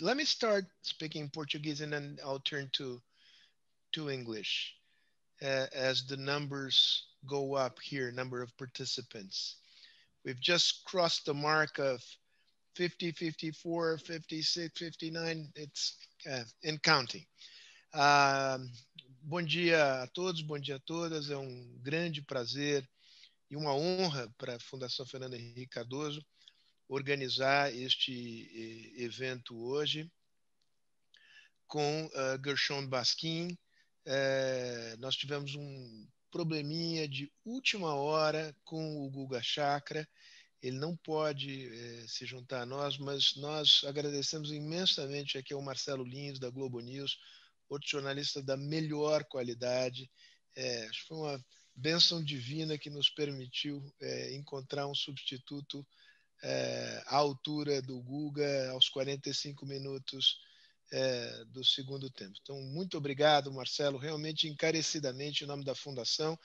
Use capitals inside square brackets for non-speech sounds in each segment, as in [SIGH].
let me start speaking Portuguese and then I'll turn to to English uh, as the numbers go up here, number of participants. We've just crossed the mark of 50, 54, 56, 59. It's uh, in counting. Uh, bom dia a todos, bom dia a todas. É um grande prazer e uma honra para a Fundação Fernando Henrique Cardoso organizar este evento hoje com uh, Gershon Baskin. Uh, nós tivemos um probleminha de última hora com o Guga Chakra. Ele não pode uh, se juntar a nós, mas nós agradecemos imensamente aqui ao Marcelo Lins, da Globo News, outro jornalista da melhor qualidade. Foi uma bênção divina que nos permitiu encontrar um substituto é, altura do Guga aos 45 minutos é, do segundo tempo. Então, muito obrigado, Marcelo, realmente encarecidamente em nome da Fundação.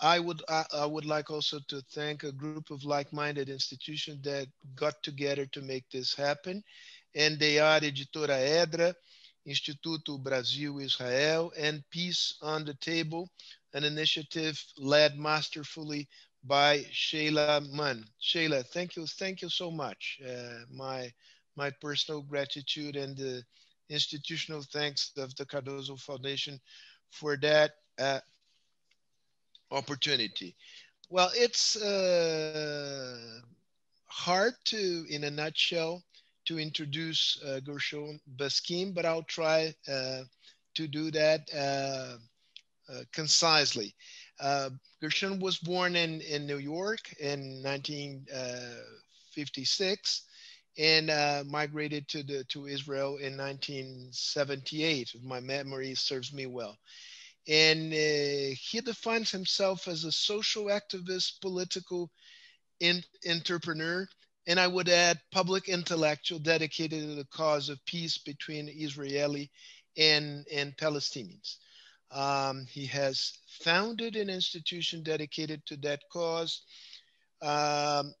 I would I, I would like also to thank a group of like-minded institutions that got together to make this happen, and they are Editora Edra, Instituto Brasil Israel, and Peace on the Table, an initiative led masterfully by Sheila Munn. Sheila, thank you, thank you so much. Uh, my my personal gratitude and the institutional thanks of the Cardoso Foundation for that uh, opportunity. Well, it's uh, hard to, in a nutshell, to introduce uh, Gershon Baskin, but I'll try uh, to do that uh, uh, concisely. Uh, Gershon was born in, in New York in 1956 and uh, migrated to, the, to Israel in 1978, if my memory serves me well. And uh, he defines himself as a social activist, political in, entrepreneur, and I would add public intellectual dedicated to the cause of peace between Israeli and, and Palestinians. Um, he has founded an institution dedicated to that cause. Um,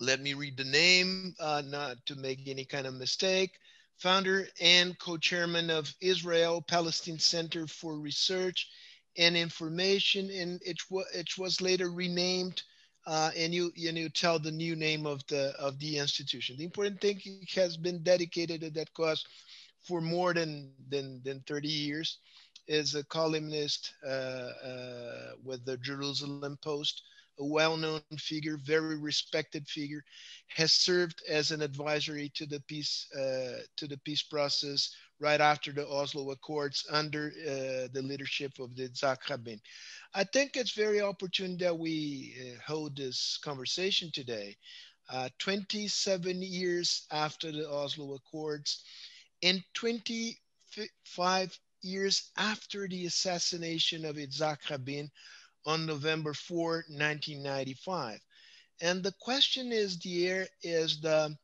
let me read the name, uh, not to make any kind of mistake. Founder and co-chairman of Israel Palestine Center for Research and Information, and it, it was later renamed. Uh, and you you tell the new name of the of the institution. The important thing has been dedicated to that cause for more than than than 30 years is a columnist uh, uh, with the Jerusalem Post, a well-known figure, very respected figure, has served as an advisory to the peace uh, to the peace process right after the Oslo Accords under uh, the leadership of the Yitzhak Rabin. I think it's very opportune that we uh, hold this conversation today. Uh, 27 years after the Oslo Accords, and 25 years after the assassination of Yitzhak Rabin on November 4, 1995. And the question is the is the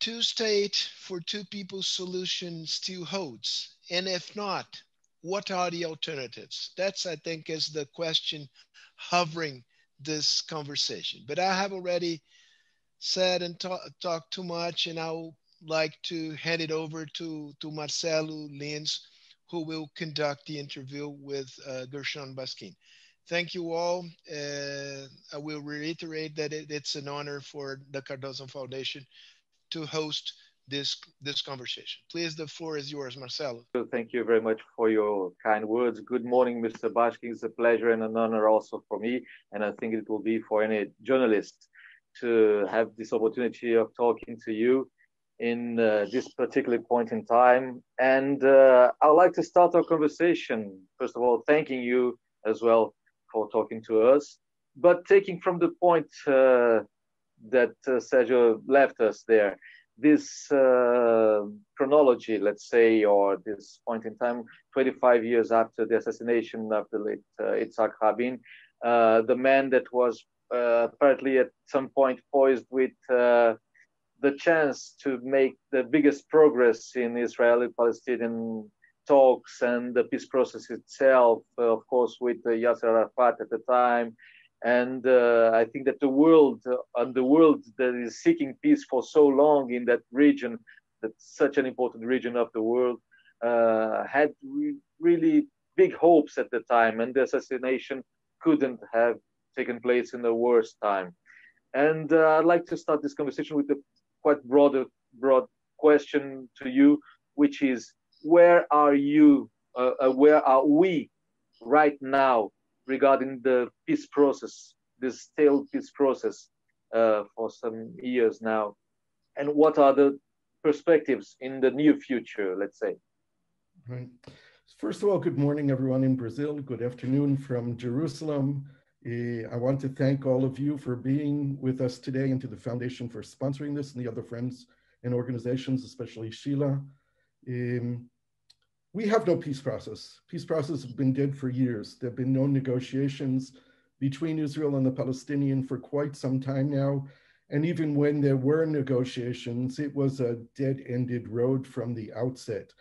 two state for two people solution still holds? And if not, what are the alternatives? That's, I think, is the question hovering this conversation. But I have already said and talked talk too much, and I would like to hand it over to, to Marcelo Lins, who will conduct the interview with uh, Gershon Baskin. Thank you all. Uh, I will reiterate that it, it's an honor for the Cardoso Foundation to host this this conversation. Please, the floor is yours, Marcelo. Thank you very much for your kind words. Good morning, Mr. Baskin. It's a pleasure and an honor also for me, and I think it will be for any journalist to have this opportunity of talking to you in uh, this particular point in time. And uh, I'd like to start our conversation, first of all, thanking you as well for talking to us, but taking from the point uh, that uh, Sergio left us there, this uh, chronology, let's say, or this point in time, 25 years after the assassination of the late uh, Itzhak Rabin, the man that was apparently at some point poised with the chance to make the biggest progress in Israeli Palestinian talks and the peace process itself, of course, with Yasser Arafat at the time, And uh, I think that the world uh, and the world that is seeking peace for so long in that region, that's such an important region of the world, uh, had re- really big hopes at the time, and the assassination couldn't have taken place in the worst time. And uh, I'd like to start this conversation with a quite broader, broad question to you, which is, where are you? Uh, uh, where are we right now regarding the peace process, this stale peace process uh, for some years now? And what are the perspectives in the near future, let's say? Right. First of all, good morning, everyone in Brazil. Good afternoon from Jerusalem. Uh, I want to thank all of you for being with us today and to the foundation for sponsoring this and the other friends and organizations, especially Sheila. Um, we have no peace process. Peace process has been dead for years. There have been no negotiations between Israel and the Palestinian for quite some time now. And even when there were negotiations, it was a dead-ended road from the outset.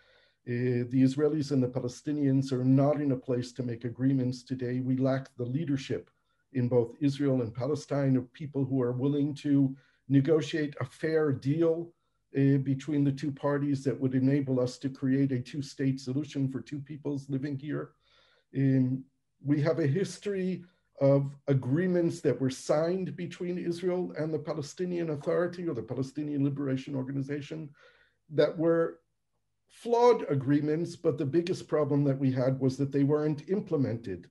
Uh, the Israelis and the Palestinians are not in a place to make agreements today. We lack the leadership in both Israel and Palestine of people who are willing to negotiate a fair deal uh, between the two parties that would enable us to create a two state solution for two peoples living here. Um, we have a history of agreements that were signed between Israel and the Palestinian Authority or the Palestinian Liberation Organization that were flawed agreements, but the biggest problem that we had was that they weren't implemented.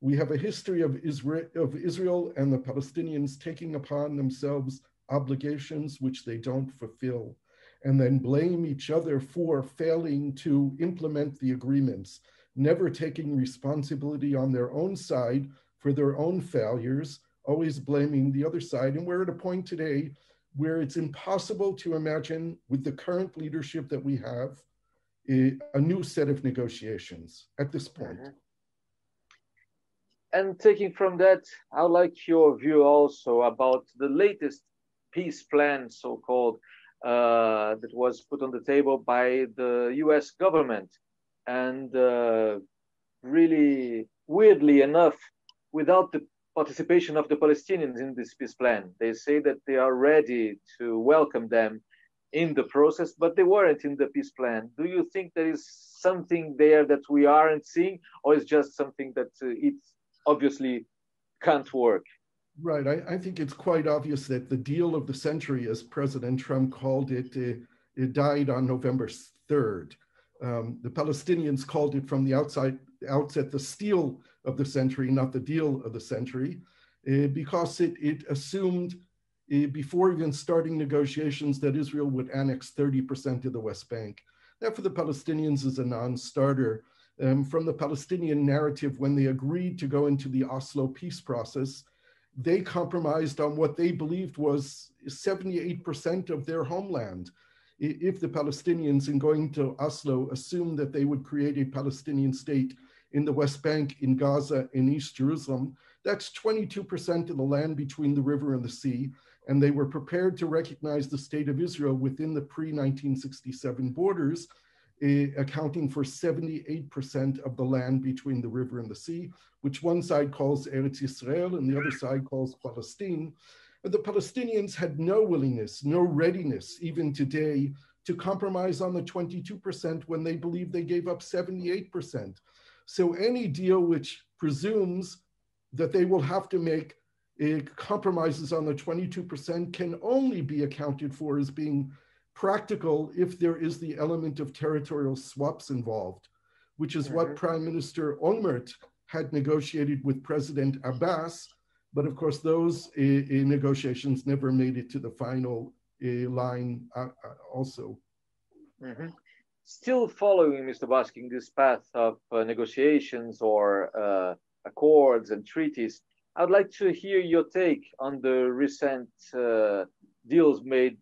We have a history of Israel, of Israel and the Palestinians taking upon themselves obligations which they don't fulfill, and then blame each other for failing to implement the agreements, never taking responsibility on their own side for their own failures, always blaming the other side. And we're at a point today where it's impossible to imagine, with the current leadership that we have, a, a new set of negotiations at this point. Mm-hmm. And taking from that, I'd like your view also about the latest peace plan, so called, uh, that was put on the table by the US government. And uh, really, weirdly enough, without the participation of the Palestinians in this peace plan. They say that they are ready to welcome them in the process, but they weren't in the peace plan. Do you think there is something there that we aren't seeing, or is just something that uh, it obviously can't work? Right. I, I, think it's quite obvious that the deal of the century, as President Trump called it, it died on November 3rd. Um, the Palestinians called it from the outside outset the steal of the century, not the deal of the century, uh, because it, it assumed uh, before even starting negotiations that Israel would annex 30% of the West Bank. That for the Palestinians is a non-starter. Um, from the Palestinian narrative, when they agreed to go into the Oslo peace process, they compromised on what they believed was 78% of their homeland. If the Palestinians, in going to Oslo, assumed that they would create a Palestinian state in the West Bank, in Gaza, in East Jerusalem, that's 22% of the land between the river and the sea and they were prepared to recognize the state of Israel within the pre 1967 borders, accounting for 78% of the land between the river and the sea, which one side calls Eretz Israel and the other side calls Palestine. But the Palestinians had no willingness, no readiness, even today, to compromise on the 22% when they believe they gave up 78%. So any deal which presumes that they will have to make it compromises on the 22% can only be accounted for as being practical if there is the element of territorial swaps involved, which is what mm-hmm. Prime Minister Olmert had negotiated with President Abbas. But of course, those uh, negotiations never made it to the final uh, line uh, also. Mm-hmm. Still following Mr. Baskin this path of negotiations or accords and treaties, I'd like to hear your take on the recent uh, deals made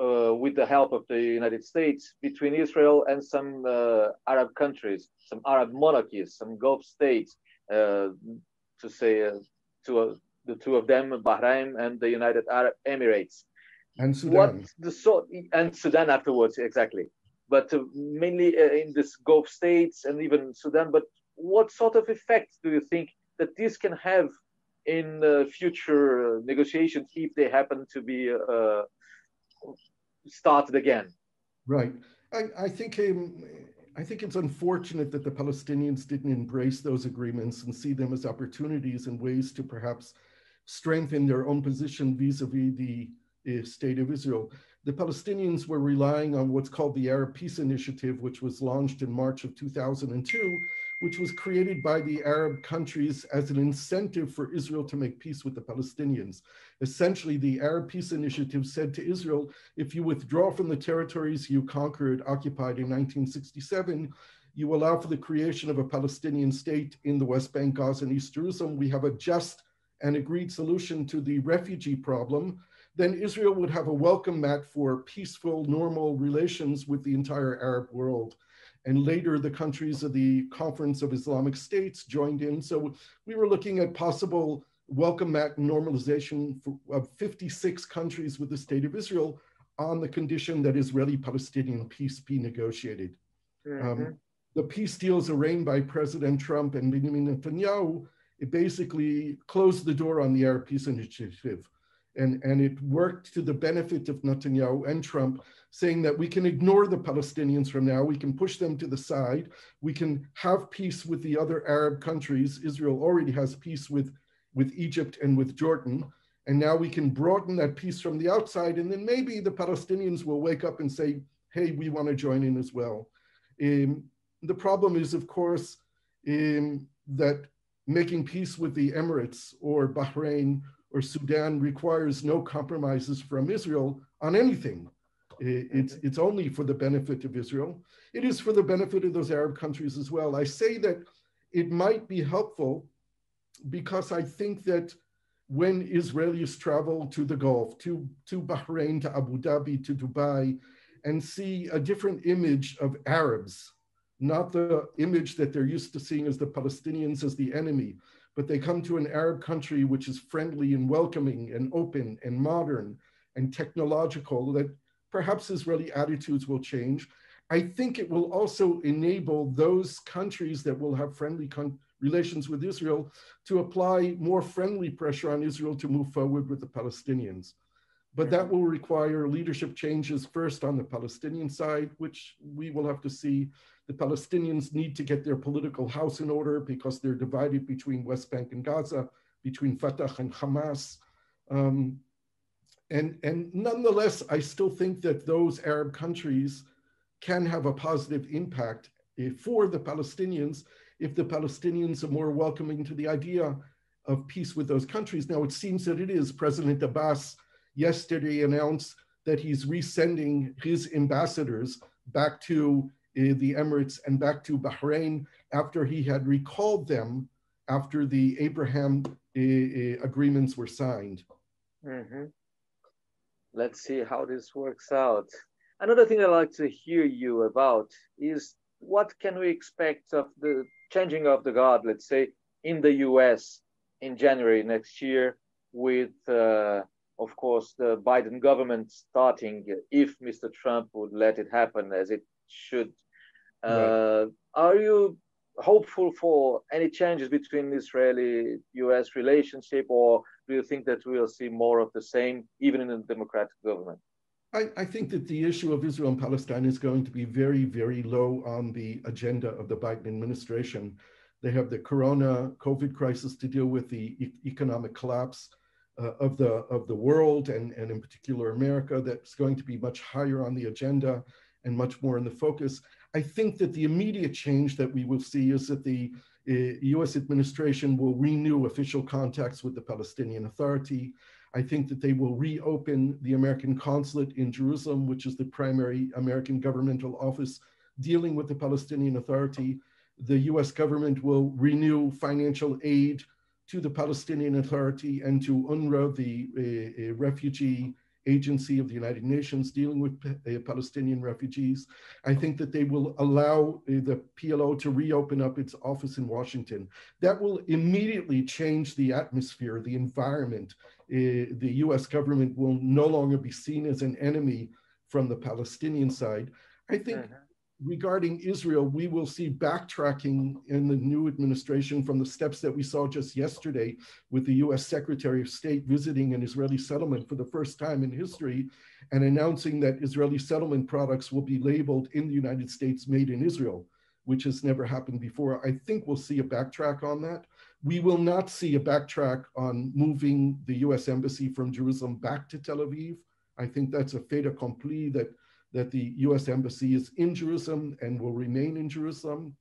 uh, with the help of the United States between Israel and some uh, Arab countries, some Arab monarchies, some Gulf states, uh, to say uh, to uh, the two of them, Bahrain and the United Arab Emirates. And Sudan. What the so and Sudan afterwards, exactly. But mainly in this Gulf states and even Sudan. But what sort of effect do you think that this can have in uh, future negotiations if they happen to be uh, started again. Right. I, I think um, I think it's unfortunate that the Palestinians didn't embrace those agreements and see them as opportunities and ways to perhaps strengthen their own position vis-a-vis the uh, state of Israel. The Palestinians were relying on what's called the Arab Peace Initiative, which was launched in March of 2002, which was created by the Arab countries as an incentive for Israel to make peace with the Palestinians. Essentially, the Arab Peace Initiative said to Israel, if you withdraw from the territories you conquered, occupied in 1967, you allow for the creation of a Palestinian state in the West Bank, Gaza, and East Jerusalem. We have a just and agreed solution to the refugee problem. Then Israel would have a welcome mat for peaceful, normal relations with the entire Arab world. And later, the countries of the Conference of Islamic States joined in. So we were looking at possible welcome mat normalization for, of 56 countries with the state of Israel on the condition that Israeli-Palestinian peace be negotiated. Mm-hmm. Um, the peace deals arranged by President Trump and Benjamin Netanyahu, it basically closed the door on the Arab Peace Initiative. And, and it worked to the benefit of Netanyahu and Trump saying that we can ignore the Palestinians from now, we can push them to the side, we can have peace with the other Arab countries. Israel already has peace with, with Egypt and with Jordan. And now we can broaden that peace from the outside, and then maybe the Palestinians will wake up and say, hey, we want to join in as well. Um, the problem is, of course, um, that making peace with the Emirates or Bahrain or Sudan requires no compromises from Israel on anything. It's, it's only for the benefit of Israel. It is for the benefit of those Arab countries as well. I say that it might be helpful because I think that when Israelis travel to the Gulf, to, to Bahrain, to Abu Dhabi, to Dubai, and see a different image of Arabs, not the image that they're used to seeing as the Palestinians as the enemy, but they come to an Arab country which is friendly and welcoming and open and modern and technological, that perhaps Israeli attitudes will change. I think it will also enable those countries that will have friendly relations with Israel to apply more friendly pressure on Israel to move forward with the Palestinians. But that will require leadership changes first on the Palestinian side, which we will have to see. The Palestinians need to get their political house in order because they're divided between West Bank and Gaza, between Fatah and Hamas. Um, and, and nonetheless, I still think that those Arab countries can have a positive impact eh, for the Palestinians if the Palestinians are more welcoming to the idea of peace with those countries. Now, it seems that it is. President Abbas yesterday announced that he's resending his ambassadors back to uh, the Emirates and back to Bahrain after he had recalled them after the Abraham uh, agreements were signed. Mm-hmm let's see how this works out. Another thing I'd like to hear you about is what can we expect of the changing of the guard, let's say, in the US in January next year, with, uh, of course, the Biden government starting, if Mr. Trump would let it happen as it should. Uh, right. Are you hopeful for any changes between Israeli US relationship, or do you think that we'll see more of the same, even in a democratic government? I, I, think that the issue of Israel and Palestine is going to be very, very low on the agenda of the Biden administration. They have the Corona COVID crisis to deal with, the e- economic collapse uh, of the of the world, and, and in particular America. That's going to be much higher on the agenda and much more in the focus. I think that the immediate change that we will see is that the uh, US administration will renew official contacts with the Palestinian Authority. I think that they will reopen the American consulate in Jerusalem, which is the primary American governmental office dealing with the Palestinian Authority. The US government will renew financial aid to the Palestinian Authority and to UNRWA, the uh, uh refugee agency of the United Nations dealing with uh, Palestinian refugees. I think that they will allow uh, the PLO to reopen up its office in Washington. That will immediately change the atmosphere, the environment. Uh, the US government will no longer be seen as an enemy from the Palestinian side. I think. Mm-hmm. Regarding Israel, we will see backtracking in the new administration from the steps that we saw just yesterday with the US Secretary of State visiting an Israeli settlement for the first time in history and announcing that Israeli settlement products will be labeled in the United States made in Israel, which has never happened before. I think we'll see a backtrack on that. We will not see a backtrack on moving the US Embassy from Jerusalem back to Tel Aviv. I think that's a fait accompli that that the US Embassy is in Jerusalem and will remain in Jerusalem.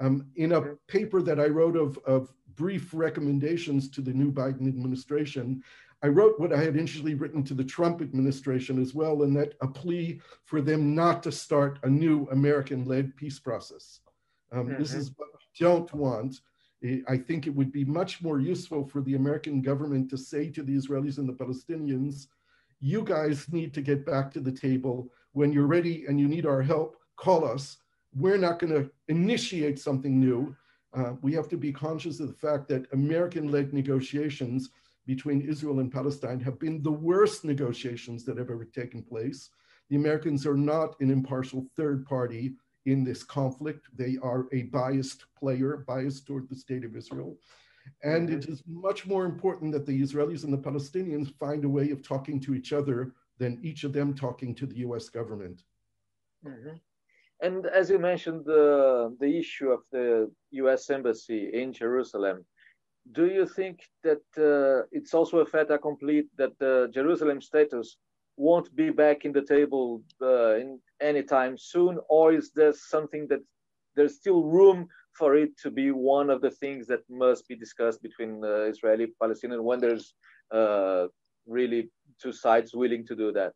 Um, in a paper that I wrote of, of brief recommendations to the new Biden administration, I wrote what I had initially written to the Trump administration as well, and that a plea for them not to start a new American led peace process. Um, mm-hmm. This is what we don't want. I think it would be much more useful for the American government to say to the Israelis and the Palestinians, you guys need to get back to the table when you're ready and you need our help, call us. We're not going to initiate something new. Uh, we have to be conscious of the fact that American led negotiations between Israel and Palestine have been the worst negotiations that have ever taken place. The Americans are not an impartial third party in this conflict. They are a biased player, biased toward the state of Israel. And it mm-hmm. much more important that the Israelis and the Palestinians find a way of talking to each other than each of them talking to the US government. Mm-hmm. And as you mentioned, the, the issue of the US Embassy in Jerusalem, do you think that uh, it's also a fait accompli that the Jerusalem status won't be back in the table uh, in anytime soon, or is there something that there's still room for it to be one of the things that must be discussed between uh, Israeli Palestinian when there's uh, really two sides willing to do that.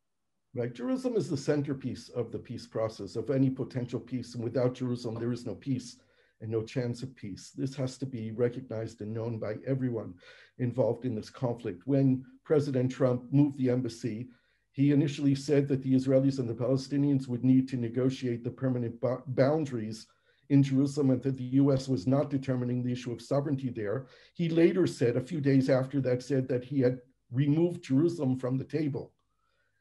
Right. Jerusalem is the centerpiece of the peace process, of any potential peace. And without Jerusalem, there is no peace and no chance of peace. This has to be recognized and known by everyone involved in this conflict. When President Trump moved the embassy, he initially said that the Israelis and the Palestinians would need to negotiate the permanent boundaries in Jerusalem and that the US was not determining the issue of sovereignty there. He later said, a few days after that, said that he had removed Jerusalem from the table.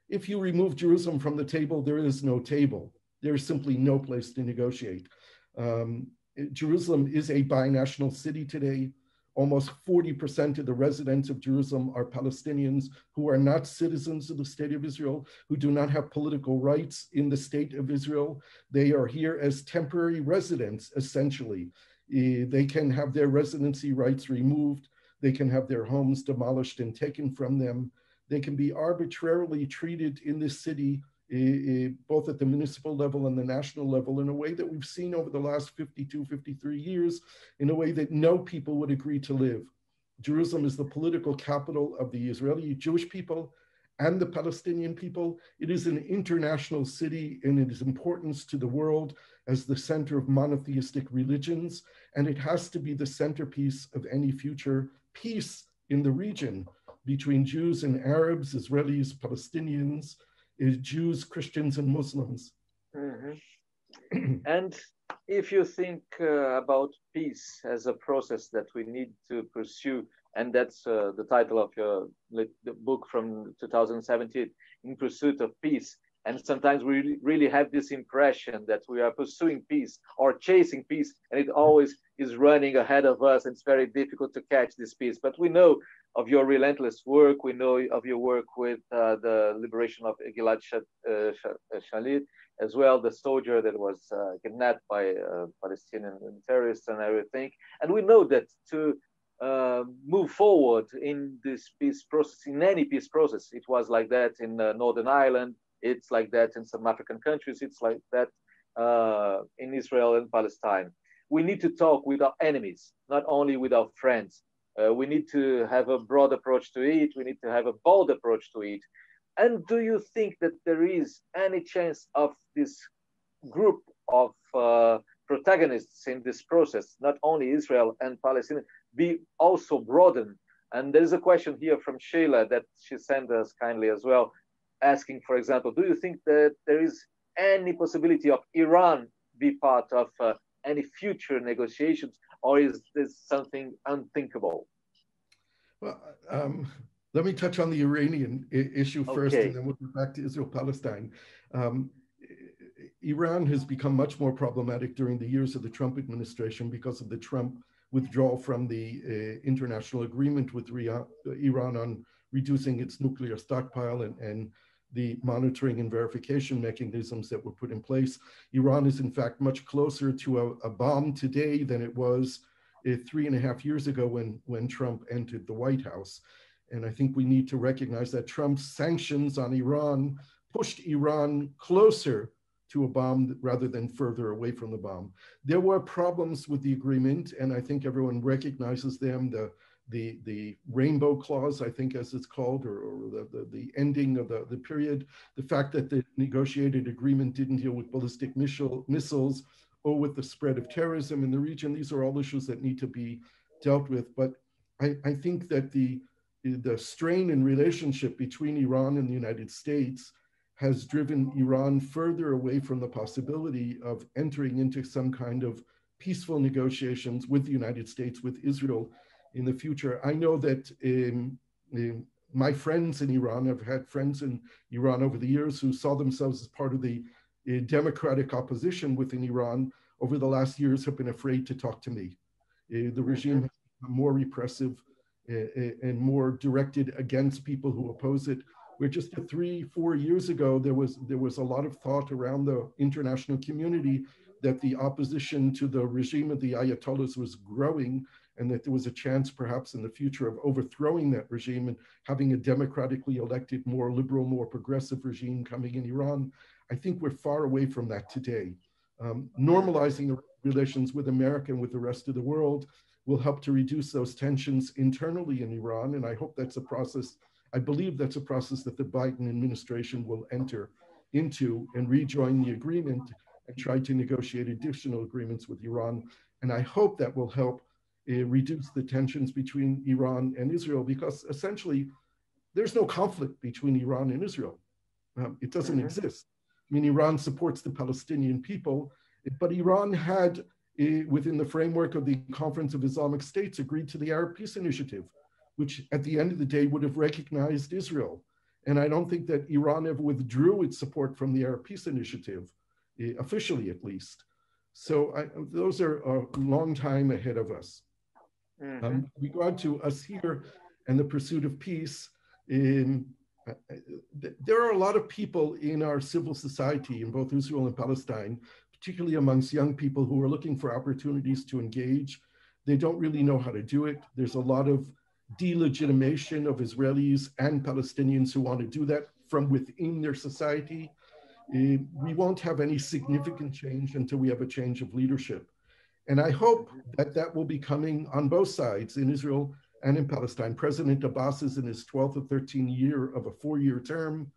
If you remove Jerusalem from the table, there is no table. There is simply no place to negotiate. Um, Jerusalem is a binational city today. Almost 40% of the residents of Jerusalem are Palestinians who are not citizens of the state of Israel, who do not have political rights in the state of Israel. They are here as temporary residents, essentially. They can have their residency rights removed. They can have their homes demolished and taken from them. They can be arbitrarily treated in this city, eh, eh, both at the municipal level and the national level, in a way that we've seen over the last 52, 53 years, in a way that no people would agree to live. Jerusalem is the political capital of the Israeli Jewish people and the Palestinian people. It is an international city in its importance to the world as the center of monotheistic religions, and it has to be the centerpiece of any future peace in the region between Jews and Arabs, Israelis, Palestinians, Jews, Christians, and Muslims. Mm-hmm. [CLEARS THROAT] and if you think uh, about peace as a process that we need to pursue, and that's uh, the title of your book from 2017, In Pursuit of Peace, and sometimes we really have this impression that we are pursuing peace or chasing peace, and it always is running ahead of us. And it's very difficult to catch this peace. But we know of your relentless work. We know of your work with uh, the liberation of Gilad uh, Shalit, as well, the soldier that was uh, kidnapped by uh, Palestinian terrorists and everything. And we know that to uh, move forward in this peace process, in any peace process, it was like that in uh, Northern Ireland, it's like that in some African countries. It's like that uh, in Israel and Palestine. We need to talk with our enemies, not only with our friends. Uh, we need to have a broad approach to it. We need to have a bold approach to it. And do you think that there is any chance of this group of uh, protagonists in this process, not only Israel and Palestine, be also broadened? And there's a question here from Sheila that she sent us kindly as well asking, for example, do you think that there is any possibility of Iran be part of uh, any future negotiations, or is this something unthinkable? Well, um, let me touch on the Iranian issue first, okay. and then we'll go back to Israel Palestine. Um, Iran has become much more problematic during the years of the Trump administration because of the Trump withdrawal from the uh, international agreement with Iran on reducing its nuclear stockpile and, and the monitoring and verification mechanisms that were put in place. Iran is, in fact, much closer to a, a bomb today than it was uh, three and a half years ago when, when Trump entered the White House. And I think we need to recognize that Trump's sanctions on Iran pushed Iran closer to a bomb rather than further away from the bomb. There were problems with the agreement, and I think everyone recognizes them. The the the rainbow clause, I think, as it's called, or, or the, the, the ending of the, the period, the fact that the negotiated agreement didn't deal with ballistic missile, missiles or with the spread of terrorism in the region. These are all issues that need to be dealt with. But I, I think that the the strain in relationship between Iran and the United States has driven Iran further away from the possibility of entering into some kind of peaceful negotiations with the United States, with Israel in the future. I know that um, um, my friends in Iran, I've had friends in Iran over the years who saw themselves as part of the uh, democratic opposition within Iran over the last years have been afraid to talk to me. Uh, the regime has become more repressive uh, uh and more directed against people who oppose it where just three, four years ago, there was, there was a lot of thought around the international community that the opposition to the regime of the Ayatollahs was growing and that there was a chance perhaps in the future of overthrowing that regime and having a democratically elected, more liberal, more progressive regime coming in Iran. I think we're far away from that today. Um, normalizing the relations with America and with the rest of the world will help to reduce those tensions internally in Iran. And I hope that's a process I believe that's a process that the Biden administration will enter into and rejoin the agreement and try to negotiate additional agreements with Iran. And I hope that will help reduce the tensions between Iran and Israel because essentially there's no conflict between Iran and Israel. Um, it doesn't mm-hmm. exist. I mean, Iran supports the Palestinian people, but Iran had, uh, within the framework of the Conference of Islamic States, agreed to the Arab Peace Initiative which at the end of the day would have recognized Israel. And I don't think that Iran ever withdrew its support from the Arab Peace Initiative, eh, officially at least. So I, those are a long time ahead of us. Mm-hmm. Um, regard to us here and the pursuit of peace, in, uh, there are a lot of people in our civil society in both Israel and Palestine, particularly amongst young people who are looking for opportunities to engage. They don't really know how to do it. There's a lot of delegitimation of Israelis and Palestinians who want to do that from within their society. Uh, we won't have any significant change until we have a change of leadership. And I hope that that will be coming on both sides in Israel and in Palestine. President Abbas is in his 12th or 13th year of a four year term.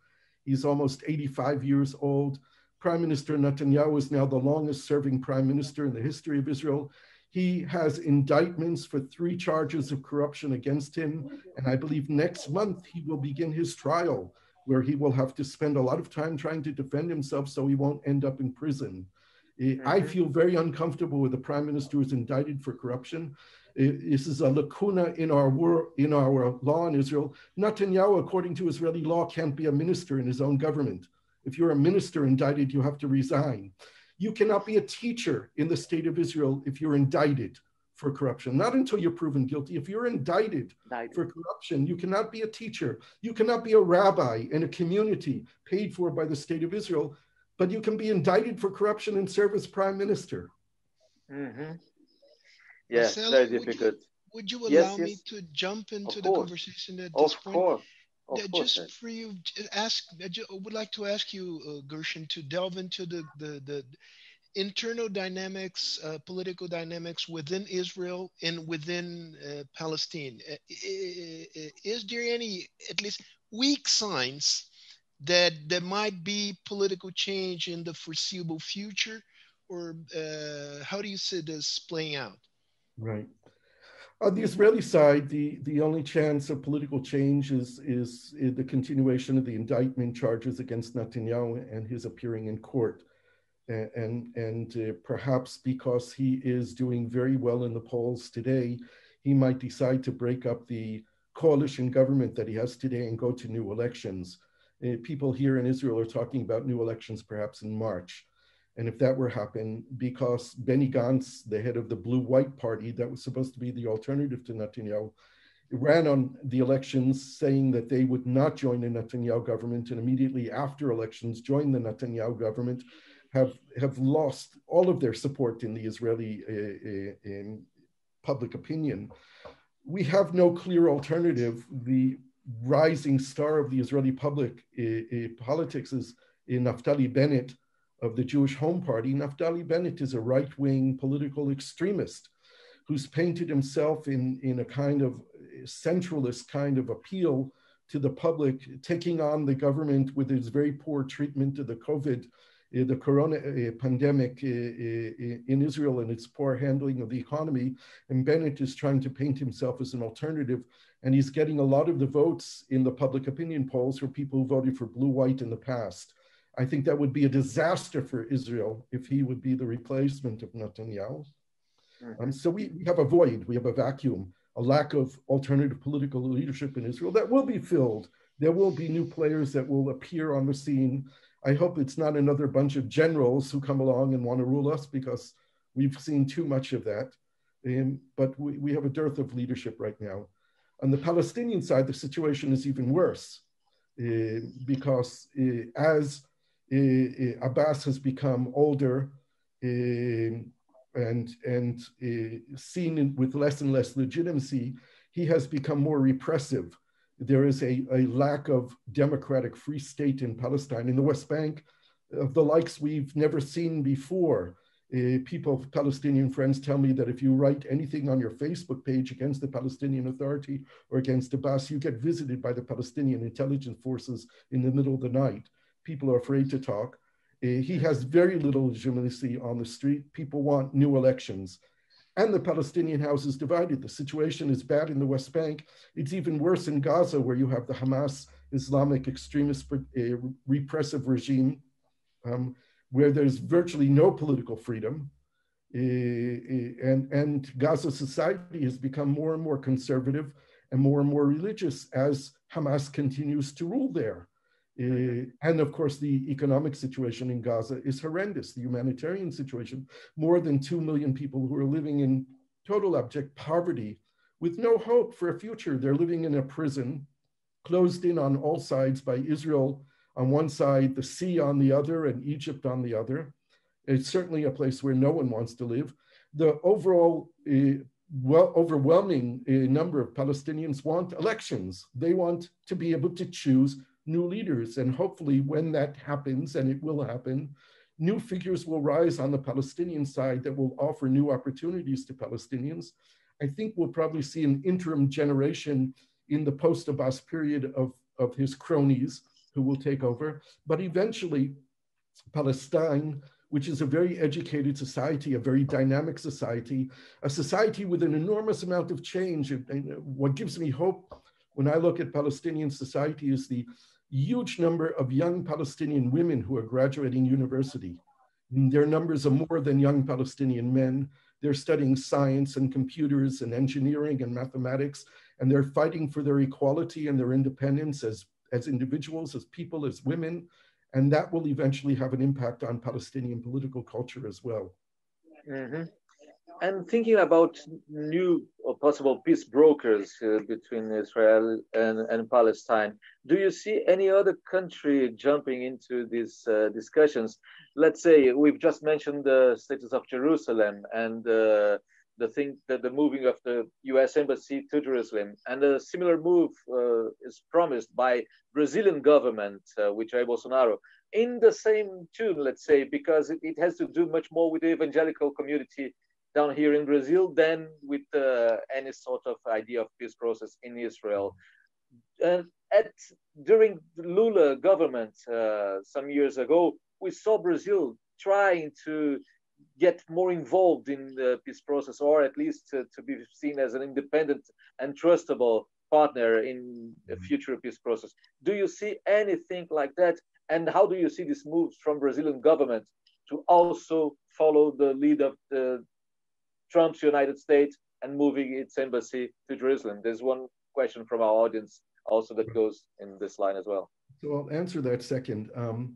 He's almost 85 years old. Prime Minister Netanyahu is now the longest serving prime minister in the history of Israel. He has indictments for three charges of corruption against him. And I believe next month he will begin his trial, where he will have to spend a lot of time trying to defend himself so he won't end up in prison. Eh, I mm-hmm. feel very uncomfortable with the prime minister who is indicted for corruption. This is a lacuna in our war, in our law in Israel. Netanyahu, according to Israeli law, can't be a minister in his own government. If you're a minister indicted, you have to resign. You cannot be a teacher in the state of Israel if you're indicted for corruption. Not until you're proven guilty. If you're indicted, indicted, for corruption, you cannot be a teacher. You cannot be a rabbi in a community paid for by the state of Israel, but you can be indicted for corruption and serve as prime minister. Mm-hmm. Yes, Marcelo, very difficult. Would you, would you allow yes, yes. me to jump into the conversation at this of point? Course. Of just for you, ask. I would like to ask you, uh, Gershon, to delve into the the, the internal dynamics, uh, political dynamics within Israel and within uh, Palestine. Uh, is there any, at least, weak signs that there might be political change in the foreseeable future, or uh, how do you see this playing out? Right. On the Israeli side, the, the only chance of political change is, is, is the continuation of the indictment charges against Netanyahu and his appearing in court. And, and, and uh, perhaps because he is doing very well in the polls today, he might decide to break up the coalition government that he has today and go to new elections. Uh, people here in Israel are talking about new elections perhaps in March. And if that were happen, because Benny Gantz, the head of the blue-white party that was supposed to be the alternative to Netanyahu, ran on the elections saying that they would not join the Netanyahu government and immediately after elections join the Netanyahu government, have, have lost all of their support in the Israeli uh, uh, public opinion. We have no clear alternative. The rising star of the Israeli public uh, politics is Naftali Bennett of the Jewish Home Party. Naftali Bennett is a right-wing political extremist who's painted himself in, in a kind of centralist kind of appeal to the public, taking on the government with its very poor treatment of the COVID, uh, the corona uh, pandemic uh, in Israel and its poor handling of the economy. And Bennett is trying to paint himself as an alternative. And he's getting a lot of the votes in the public opinion polls for people who voted for blue white in the past. I think that would be a disaster for Israel if he would be the replacement of Netanyahu. Um, so we, we have a void, we have a vacuum a lack of alternative political leadership in Israel that will be filled. There will be new players that will appear on the scene. I hope it's not another bunch of generals who come along and want to rule us because we've seen too much of that. Um, but we, we have a dearth of leadership right now. On the Palestinian side, the situation is even worse uh, because uh, as uh Abbas has become older, and, and seen with less and less legitimacy, he has become more repressive. There is a, a lack of democratic free state in Palestine, in the West Bank, of the likes we've never seen before. Uh, people, of Palestinian friends, tell me that if you write anything on your Facebook page against the Palestinian Authority or against Abbas, you get visited by the Palestinian intelligence forces in the middle of the night. People are afraid to talk. Uh, he has very little legitimacy on the street. People want new elections. And the Palestinian house is divided. The situation is bad in the West Bank. It's even worse in Gaza, where you have the Hamas Islamic extremist uh, repressive regime, um, where there's virtually no political freedom. Uh, uh, and, and Gaza society has become more and more conservative and more and more religious as Hamas continues to rule there. Uh, and of course, the economic situation in Gaza is horrendous. The humanitarian situation, more than 2 million people who are living in total abject poverty with no hope for a future. They're living in a prison, closed in on all sides by Israel on one side, the sea on the other, and Egypt on the other. It's certainly a place where no one wants to live. The overall uh, well, overwhelming uh, number of Palestinians want elections. They want to be able to choose new leaders. And hopefully, when that happens, and it will happen, new figures will rise on the Palestinian side that will offer new opportunities to Palestinians. I think we'll probably see an interim generation in the post Abbas period of, of his cronies who will take over. But eventually, Palestine, which is a very educated society, a very dynamic society, a society with an enormous amount of change. And what gives me hope when I look at Palestinian society is the huge number of young Palestinian women who are graduating university. Their numbers are more than young Palestinian men. They're studying science and computers and engineering and mathematics, and they're fighting for their equality and their independence as, as individuals, as people, as women. And that will eventually have an impact on Palestinian political culture as well. Mm-hmm and thinking about new or possible peace brokers uh, between Israel and, and Palestine, do you see any other country jumping into these uh, discussions? Let's say we've just mentioned the status of Jerusalem and uh, the thing that the moving of the U.S. embassy to Jerusalem, and a similar move uh, is promised by Brazilian government, uh, with Jair Bolsonaro in the same tune, let's say, because it, it, has to do much more with the evangelical community down here in Brazil than with uh, any sort of idea of peace process in Israel. And at during the Lula government uh, some years ago, we saw Brazil trying to get more involved in the peace process, or at least to, to be seen as an independent and trustable partner in a future peace process. Do you see anything like that? And how do you see these moves from Brazilian government to also follow the lead of the Trump's United States and moving its embassy to Jerusalem? There's one question from our audience also that goes in this line as well. So I'll answer that second. Um,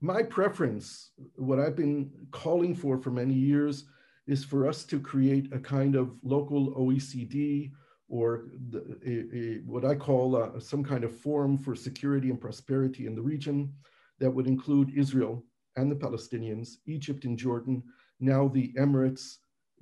my preference, what I've been calling for for many years, is for us to create a kind of local OECD or the, a, a, what I call uh, some kind of forum for security and prosperity in the region that would include Israel and the Palestinians, Egypt and Jordan, now the Emirates,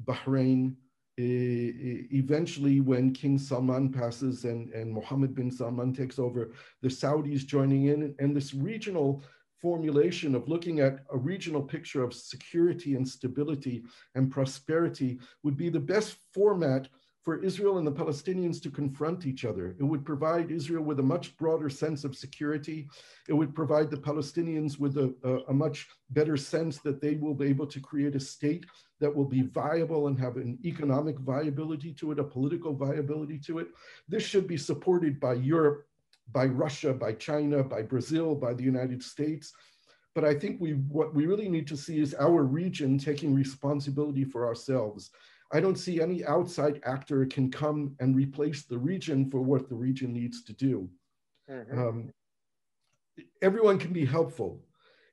Bahrain. eventually, when King Salman passes and, and Mohammed bin Salman takes over, the Saudis joining in, and this regional formulation of looking at a regional picture of security and stability and prosperity would be the best format for Israel and the Palestinians to confront each other. It would provide Israel with a much broader sense of security. It would provide the Palestinians with a, a, a, much better sense that they will be able to create a state that will be viable and have an economic viability to it, a political viability to it. This should be supported by Europe, by Russia, by China, by Brazil, by the United States. But I think we, what we really need to see is our region taking responsibility for ourselves I don't see any outside actor can come and replace the region for what the region needs to do. Mm-hmm. Um, everyone can be helpful.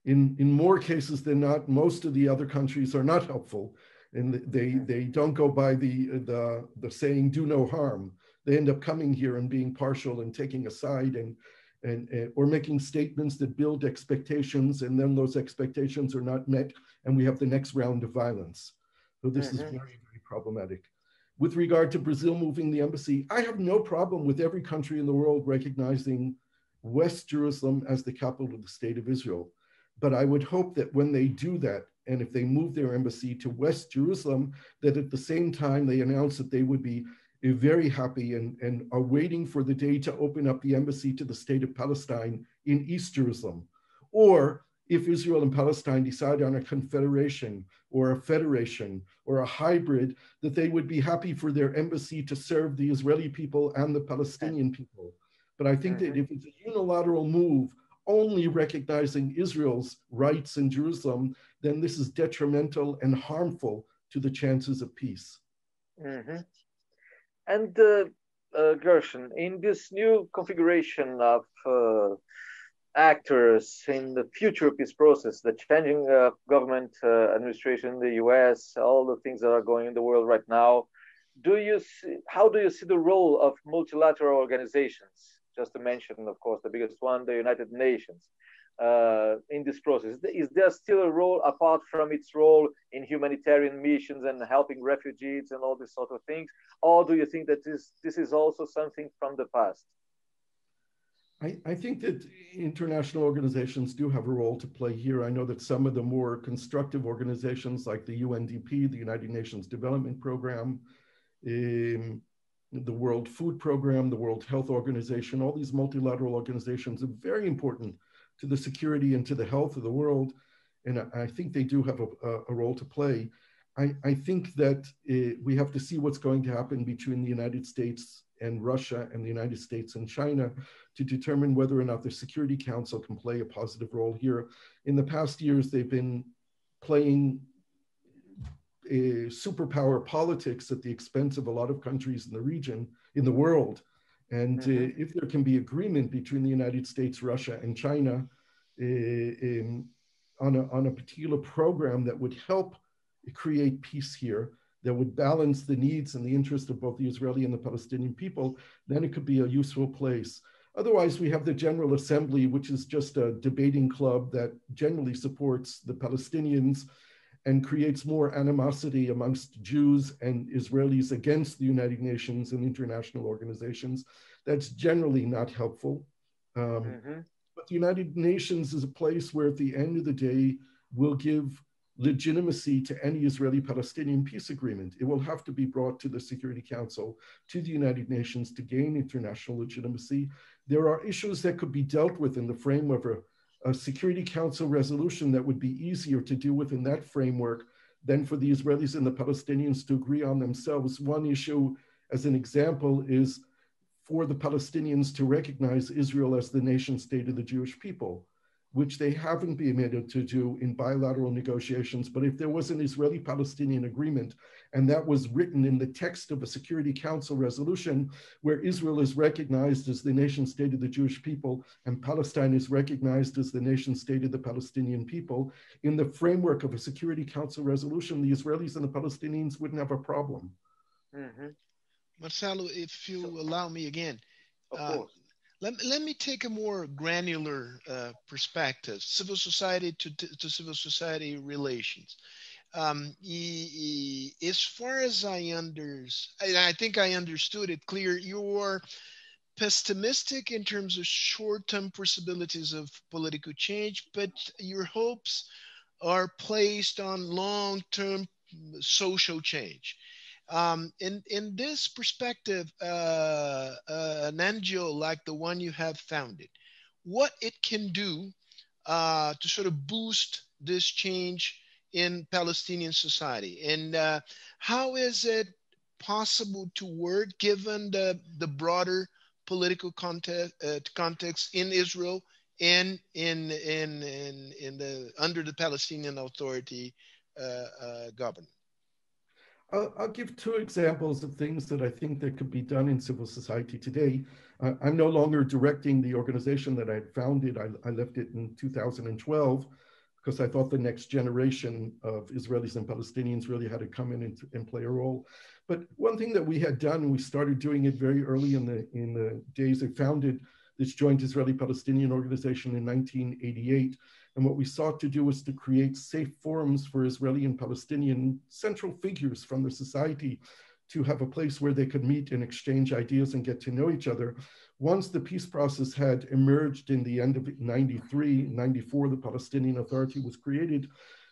In, in more cases than not, most of the other countries are not helpful. And they, mm-hmm. they don't go by the, the, the saying, do no harm. They end up coming here and being partial and taking a side and, and, and, or making statements that build expectations and then those expectations are not met and we have the next round of violence. So this mm-hmm. is very, very problematic. With regard to Brazil moving the embassy, I have no problem with every country in the world recognizing West Jerusalem as the capital of the state of Israel. But I would hope that when they do that, and if they move their embassy to West Jerusalem, that at the same time they announce that they would be very happy and, and are waiting for the day to open up the embassy to the state of Palestine in East Jerusalem. Or if Israel and Palestine decide on a confederation or a federation or a hybrid, that they would be happy for their embassy to serve the Israeli people and the Palestinian people. But I think that if it's a unilateral move, only recognizing Israel's rights in Jerusalem, then this is detrimental and harmful to the chances of peace. Mm-hmm. And uh, Gershon, in this new configuration of uh, actors in the future peace process, the changing uh, government uh, administration in the US, all the things that are going in the world right now. Do you see, how do you see the role of multilateral organizations? Just to mention, of course, the biggest one, the United Nations, uh, in this process. Is there still a role apart from its role in humanitarian missions and helping refugees and all these sort of things, or do you think that this this is also something from the past? I, I, think that international organizations do have a role to play here. I know that some of the more constructive organizations like the UNDP, the United Nations Development Program, um, the World Food Program, the World Health Organization, all these multilateral organizations are very important to the security and to the health of the world. And I, think they do have a, a, role to play. I, I think that uh, we have to see what's going to happen between the United States and Russia and the United States and China to determine whether or not the Security Council can play a positive role here. In the past years, they've been playing a superpower politics at the expense of a lot of countries in the region, in the world. And mm-hmm. uh, if there can be agreement between the United States, Russia, and China uh, in, on, a, on a particular program that would help create peace here, that would balance the needs and the interests of both the Israeli and the Palestinian people, then it could be a useful place. Otherwise, we have the General Assembly, which is just a debating club that generally supports the Palestinians and creates more animosity amongst Jews and Israelis against the United Nations and international organizations. That's generally not helpful. Um, mm-hmm. But the United Nations is a place where, at the end of the day, will give legitimacy to any Israeli Palestinian peace agreement. It will have to be brought to the Security Council, to the United Nations to gain international legitimacy. There are issues that could be dealt with in the framework of a, a Security Council resolution that would be easier to deal with in that framework than for the Israelis and the Palestinians to agree on themselves. One issue, as an example, is for the Palestinians to recognize Israel as the nation state of the Jewish people which they haven't been able to do in bilateral negotiations. But if there was an Israeli Palestinian agreement, and that was written in the text of a Security Council resolution, where Israel is recognized as the nation state of the Jewish people, and Palestine is recognized as the nation state of the Palestinian people, in the framework of a Security Council resolution, the Israelis and the Palestinians wouldn't have a problem. Mm-hmm. Marcelo, if you allow me again. Of uh, course let, let me take a more granular uh, perspective, civil society to, to, to civil society relations. Um, as far as I understand, I think I understood it clear, you're pessimistic in terms of short-term possibilities of political change, but your hopes are placed on long-term social change. Um, in, in this perspective, uh, uh, an NGO like the one you have founded, what it can do uh, to sort of boost this change in Palestinian society, and uh, how is it possible to work given the, the broader political context, uh, context in Israel and in, in, in, in the, under the Palestinian Authority uh, government? I'll, I'll, give two examples of things that I think that could be done in civil society today. Uh, I'm no longer directing the organization that I founded. I, I, left it in 2012 because I thought the next generation of Israelis and Palestinians really had to come in and, and play a role. But one thing that we had done, we started doing it very early in the in the days I founded this joint Israeli-Palestinian organization in 1988, and what we sought to do was to create safe forums for Israeli and Palestinian central figures from the society to have a place where they could meet and exchange ideas and get to know each other. Once the peace process had emerged in the end of 93, 94, the Palestinian Authority was created,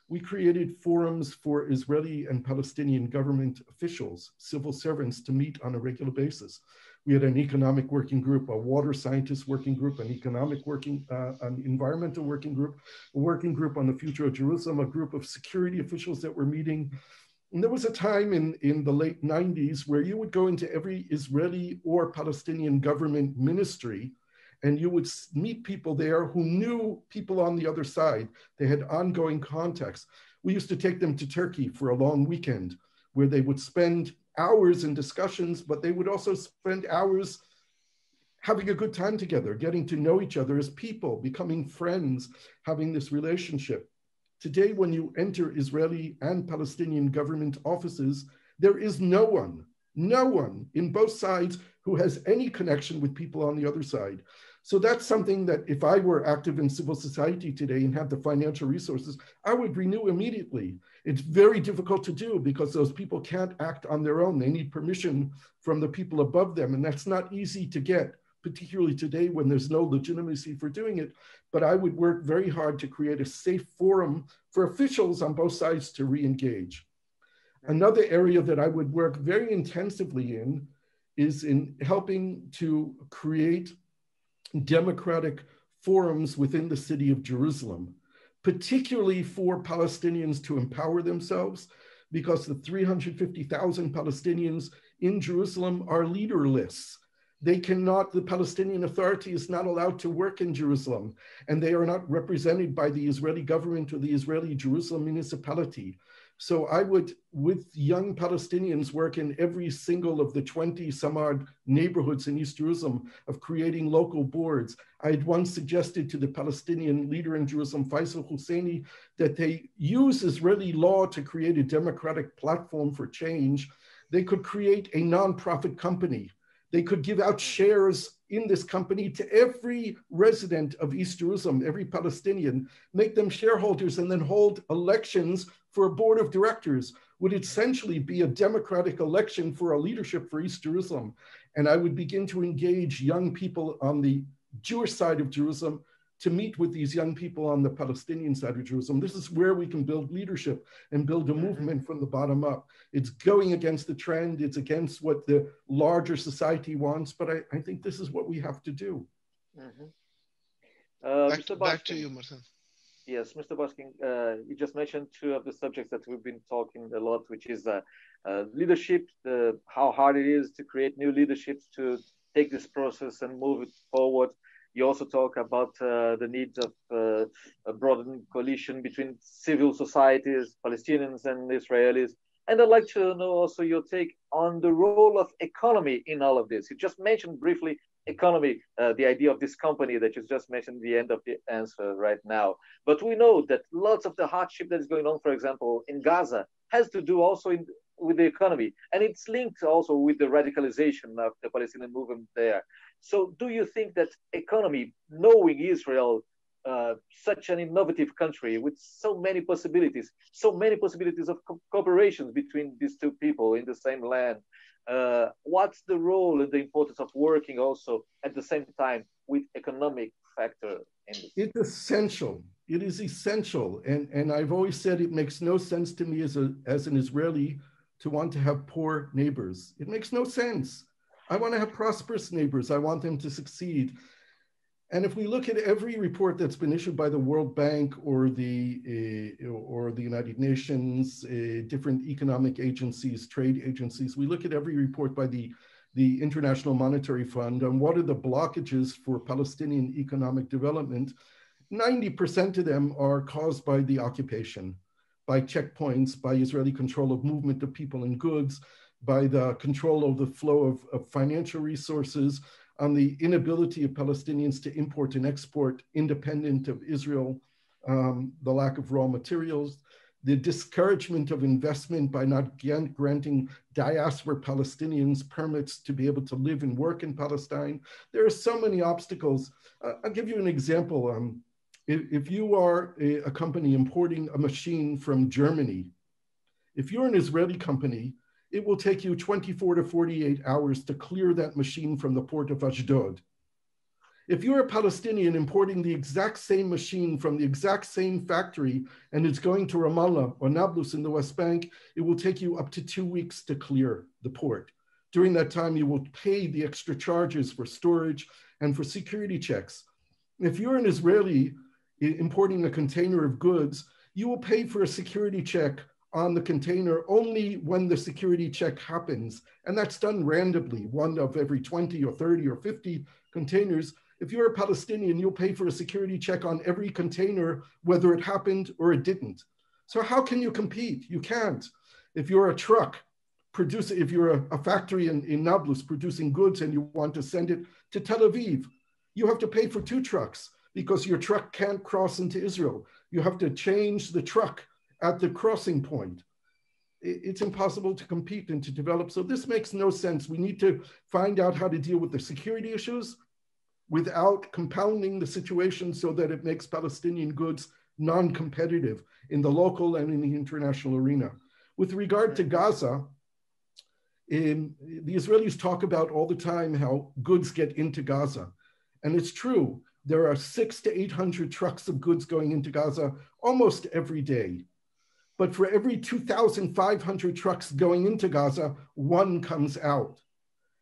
we created forums for Israeli and Palestinian government officials, civil servants to meet on a regular basis. We had an economic working group, a water scientist working group, an economic working, uh, an environmental working group, a working group on the future of Jerusalem, a group of security officials that were meeting. And there was a time in, in the late 90s where you would go into every Israeli or Palestinian government ministry and you would meet people there who knew people on the other side. They had ongoing contacts. We used to take them to Turkey for a long weekend where they would spend hours in discussions, but they would also spend hours having a good time together, getting to know each other as people, becoming friends, having this relationship. Today, when you enter Israeli and Palestinian government offices, there is no one, no one in both sides who has any connection with people on the other side. So that's something that if I were active in civil society today and had the financial resources, I would renew immediately. It's very difficult to do because those people can't act on their own. They need permission from the people above them. And that's not easy to get, particularly today when there's no legitimacy for doing it. But I would work very hard to create a safe forum for officials on both sides to re engage. Another area that I would work very intensively in is in helping to create democratic forums within the city of Jerusalem particularly for Palestinians to empower themselves, because the 350,000 Palestinians in Jerusalem are leaderless. They cannot, the Palestinian Authority is not allowed to work in Jerusalem, and they are not represented by the Israeli government or the Israeli Jerusalem municipality. So I would, with young Palestinians, work in every single of the 20 some odd neighborhoods in East Jerusalem of creating local boards. I had once suggested to the Palestinian leader in Jerusalem, Faisal Husseini, that they use Israeli law to create a democratic platform for change. They could create a nonprofit company. They could give out shares in this company to every resident of East Jerusalem, every Palestinian, make them shareholders, and then hold elections for a board of directors would essentially be a democratic election for a leadership for East Jerusalem. And I would begin to engage young people on the Jewish side of Jerusalem to meet with these young people on the Palestinian side of Jerusalem. This is where we can build leadership and build a movement from the bottom up. It's going against the trend, it's against what the larger society wants, but I, I think this is what we have to do. Mm-hmm. Uh, back, back, to you, Marcel. Yes, Mr. Baskin, uh, you just mentioned two of the subjects that we've been talking a lot, which is uh, uh, leadership, how hard it is to create new leaderships to take this process and move it forward. You also talk about uh, the needs of uh, a broadened coalition between civil societies, Palestinians and Israelis. And I'd like to know also your take on the role of economy in all of this. You just mentioned briefly economy, uh, the idea of this company that you just mentioned at the end of the answer right now. But we know that lots of the hardship that is going on, for example, in Gaza, has to do also in, with the economy, and it's linked also with the radicalization of the Palestinian movement there. So, do you think that economy, knowing Israel, uh, such an innovative country with so many possibilities, so many possibilities of co- cooperation between these two people in the same land, uh, what's the role and the importance of working also at the same time with economic factor in this? It's essential. It is essential. And, and I've always said it makes no sense to me as, a, as an Israeli to want to have poor neighbors. It makes no sense. I want to have prosperous neighbors. I want them to succeed. And if we look at every report that's been issued by the World Bank or the uh, or the United Nations, uh, different economic agencies, trade agencies, we look at every report by the the International Monetary Fund on what are the blockages for Palestinian economic development. 90% of them are caused by the occupation, by checkpoints, by Israeli control of movement of people and goods, by the control of the flow of, of financial resources, on the inability of Palestinians to import and export independent of Israel, um, the lack of raw materials, the discouragement of investment by not granting diaspora Palestinians permits to be able to live and work in Palestine. There are so many obstacles. Uh, I'll give you an example. Um, if, if, you are a, a company importing a machine from Germany, if you're an Israeli company it will take you 24 to 48 hours to clear that machine from the port of Ashdod. If you're a Palestinian importing the exact same machine from the exact same factory and it's going to Ramallah or Nablus in the West Bank, it will take you up to two weeks to clear the port. During that time, you will pay the extra charges for storage and for security checks. If you're an Israeli importing a container of goods, you will pay for a security check on the container only when the security check happens. And that's done randomly, one of every 20 or 30 or 50 containers. If you're a Palestinian, you'll pay for a security check on every container, whether it happened or it didn't. So how can you compete? You can't. If you're a truck, produce, if you're a, a factory in, in Nablus producing goods and you want to send it to Tel Aviv, you have to pay for two trucks because your truck can't cross into Israel. You have to change the truck at the crossing point. It's impossible to compete and to develop. So this makes no sense. We need to find out how to deal with the security issues without compounding the situation so that it makes Palestinian goods non-competitive in the local and in the international arena. With regard to Gaza, in, the Israelis talk about all the time how goods get into Gaza. And it's true, there are six to 800 trucks of goods going into Gaza almost every day. But for every 2,500 trucks going into Gaza, one comes out.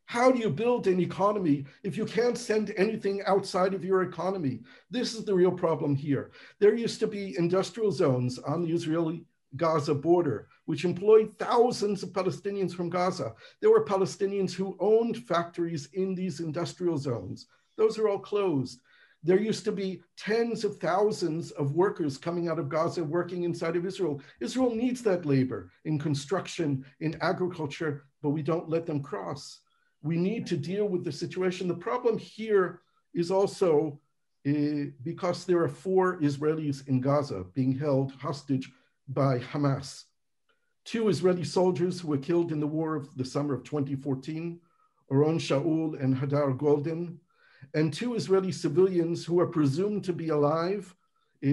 How do you build an economy if you can't send anything outside of your economy? This is the real problem here. There used to be industrial zones on the Israeli Gaza border, which employed thousands of Palestinians from Gaza. There were Palestinians who owned factories in these industrial zones. Those are all closed. There used to be tens of thousands of workers coming out of Gaza working inside of Israel. Israel needs that labor in construction, in agriculture, but we don't let them cross. We need to deal with the situation. The problem here is also uh, because there are four Israelis in Gaza being held hostage by Hamas. Two Israeli soldiers who were killed in the war of the summer of 2014, Oron Shaul and Hadar Goldin, and two Israeli civilians who are presumed to be alive, uh,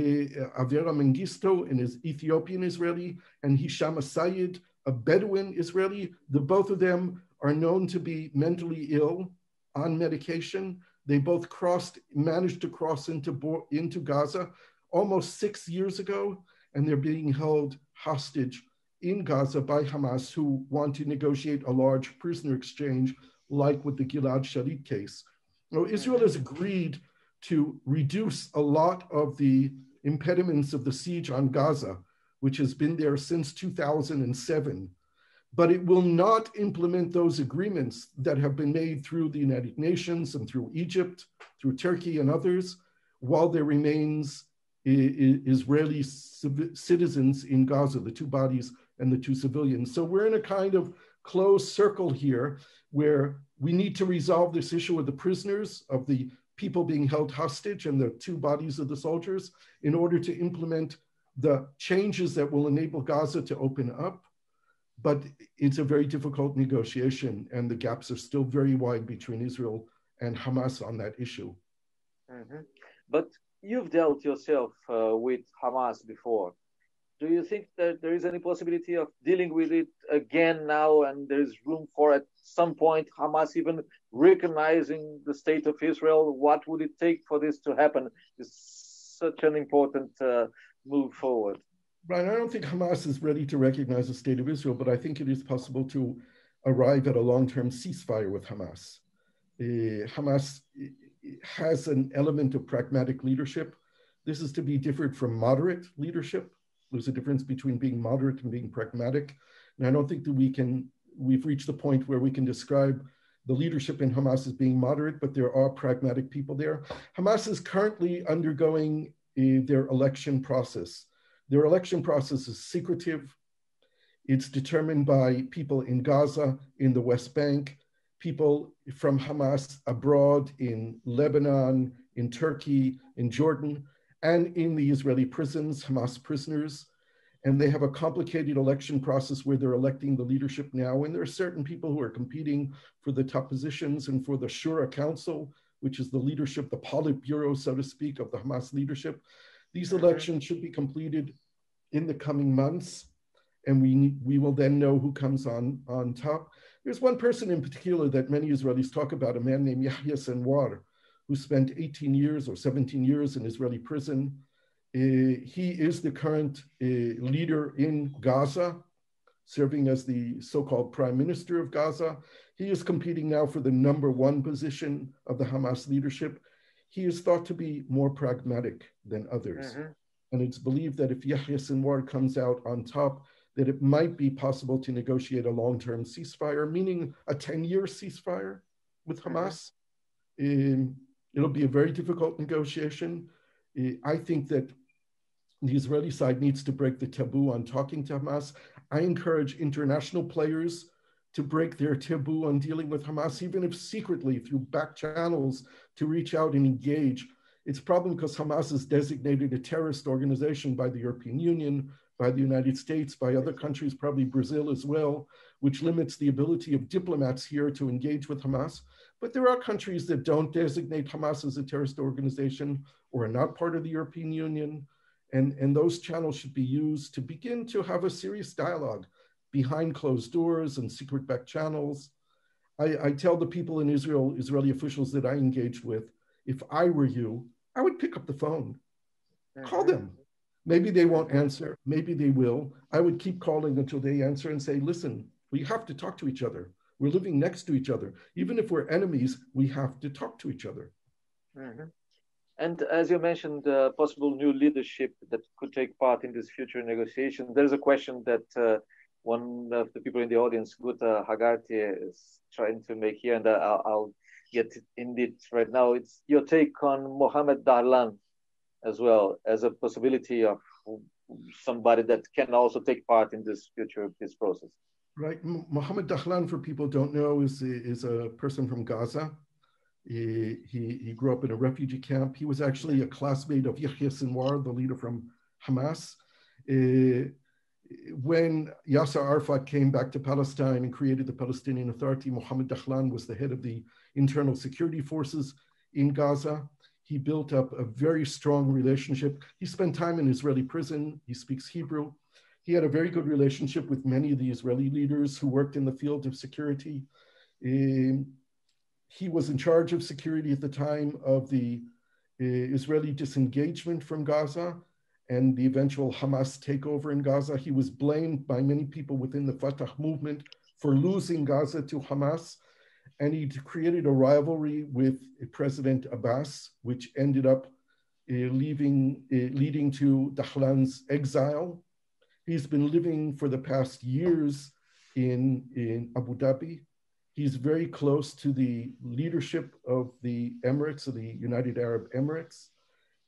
Avera Mengistu, an Ethiopian Israeli, and Hisham Sayed, a Bedouin Israeli. The both of them are known to be mentally ill on medication. They both crossed, managed to cross into, into Gaza almost six years ago, and they're being held hostage in Gaza by Hamas, who want to negotiate a large prisoner exchange, like with the Gilad Shalit case. Now, Israel has agreed to reduce a lot of the impediments of the siege on Gaza, which has been there since 2007. but it will not implement those agreements that have been made through the United Nations and through Egypt, through Turkey and others, while there remains Israeli citizens in Gaza, the two bodies and the two civilians. So we're in a kind of closed circle here where we need to resolve this issue of the prisoners, of the people being held hostage and the two bodies of the soldiers in order to implement the changes that will enable Gaza to open up. But it's a very difficult negotiation, and the gaps are still very wide between Israel and Hamas on that issue. Mm-hmm. But you've dealt yourself uh, with Hamas before. Do you think that there is any possibility of dealing with it again now, and there is room for at some point Hamas even recognizing the state of Israel? What would it take for this to happen? It's such an important uh, move forward. Brian, I don't think Hamas is ready to recognize the state of Israel, but I think it is possible to arrive at a long-term ceasefire with Hamas. Uh, Hamas has an element of pragmatic leadership. This is to be different from moderate leadership. There's a difference between being moderate and being pragmatic. And I don't think that we can, we've reached the point where we can describe the leadership in Hamas as being moderate, but there are pragmatic people there. Hamas is currently undergoing uh, their election process. Their election process is secretive. It's determined by people in Gaza, in the West Bank, people from Hamas abroad in Lebanon, in Turkey, in Jordan, and in the Israeli prisons, Hamas prisoners. And they have a complicated election process where they're electing the leadership now. And there are certain people who are competing for the top positions and for the Shura Council, which is the leadership, the Politburo, so to speak, of the Hamas leadership. These elections should be completed in the coming months, and we, we will then know who comes on, on top. There's one person in particular that many Israelis talk about, a man named Yahya Sinwar, who spent 18 years or 17 years in Israeli prison. Uh, he is the current uh, leader in Gaza, serving as the so-called prime minister of Gaza. He is competing now for the number one position of the Hamas leadership. He is thought to be more pragmatic than others. Mm-hmm. And it's believed that if Yahya Sinwar comes out on top, that it might be possible to negotiate a long-term ceasefire, meaning a 10-year ceasefire with mm-hmm. Hamas. Um, it'll be a very difficult negotiation. I think that the Israeli side needs to break the taboo on talking to Hamas. I encourage international players to break their taboo on dealing with Hamas, even if secretly through back channels to reach out and engage. It's a problem because Hamas is designated a terrorist organization by the European Union, by the United States, by other countries, probably Brazil as well, which limits the ability of diplomats here to engage with Hamas. But there are countries that don't designate Hamas as a terrorist organization or are not part of the European Union. And, and those channels should be used to begin to have a serious dialogue behind closed doors and secret back channels. I, I tell the people in Israel, Israeli officials that I engaged with, if I were you, I would pick up the phone, call mm-hmm. them, Maybe they won't answer. Maybe they will. I would keep calling until they answer and say, listen, we have to talk to each other. We're living next to each other. Even if we're enemies, we have to talk to each other. Mm-hmm. And as you mentioned, uh, possible new leadership that could take part in this future negotiation. There's a question that uh, one of the people in the audience, Guga Chacra, is trying to make here, and uh, I'll, I'll get it indeed right now. It's your take on Mohammed Dahlan as well as a possibility of somebody that can also take part in this future peace process. Right. Mohammed Dahlan, for people don't know, is, is a person from Gaza. He, he, he grew up in a refugee camp. He was actually a classmate of Yahya Sinwar, the leader from Hamas. Uh, when Yasser Arafat came back to Palestine and created the Palestinian Authority, Mohammed Dahlan was the head of the internal security forces in Gaza. He built up a very strong relationship. He spent time in Israeli prison. He speaks Hebrew. He had a very good relationship with many of the Israeli leaders who worked in the field of security. Um, he was in charge of security at the time of the uh, Israeli disengagement from Gaza and the eventual Hamas takeover in Gaza. He was blamed by many people within the Fatah movement for losing Gaza to Hamas and he created a rivalry with President Abbas, which ended up uh, leaving, uh, leading to Dahlan's exile. He's been living for the past years in, in Abu Dhabi. He's very close to the leadership of the Emirates, of the United Arab Emirates.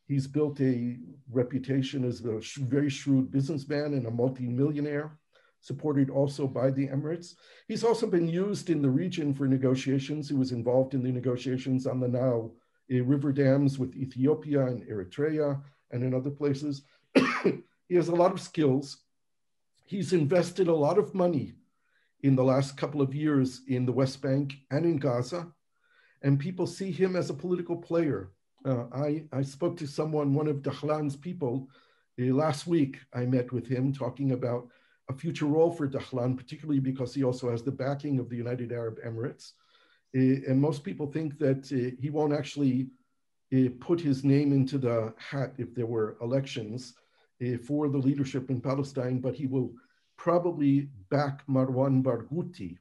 He's built a reputation as a very shrewd businessman and a multi-millionaire, supported also by the Emirates. He's also been used in the region for negotiations. He was involved in the negotiations on the Nile uh, river dams with Ethiopia and Eritrea and in other places. [COUGHS] he has a lot of skills. He's invested a lot of money in the last couple of years in the West Bank and in Gaza, and people see him as a political player. Uh, I, I spoke to someone, one of Dahlan's people, uh, last week. I met with him talking about a future role for Dahlan, particularly because he also has the backing of the United Arab Emirates. Uh, and most people think that uh, he won't actually uh, put his name into the hat if there were elections for the leadership in Palestine, but he will probably back Marwan Barghouti,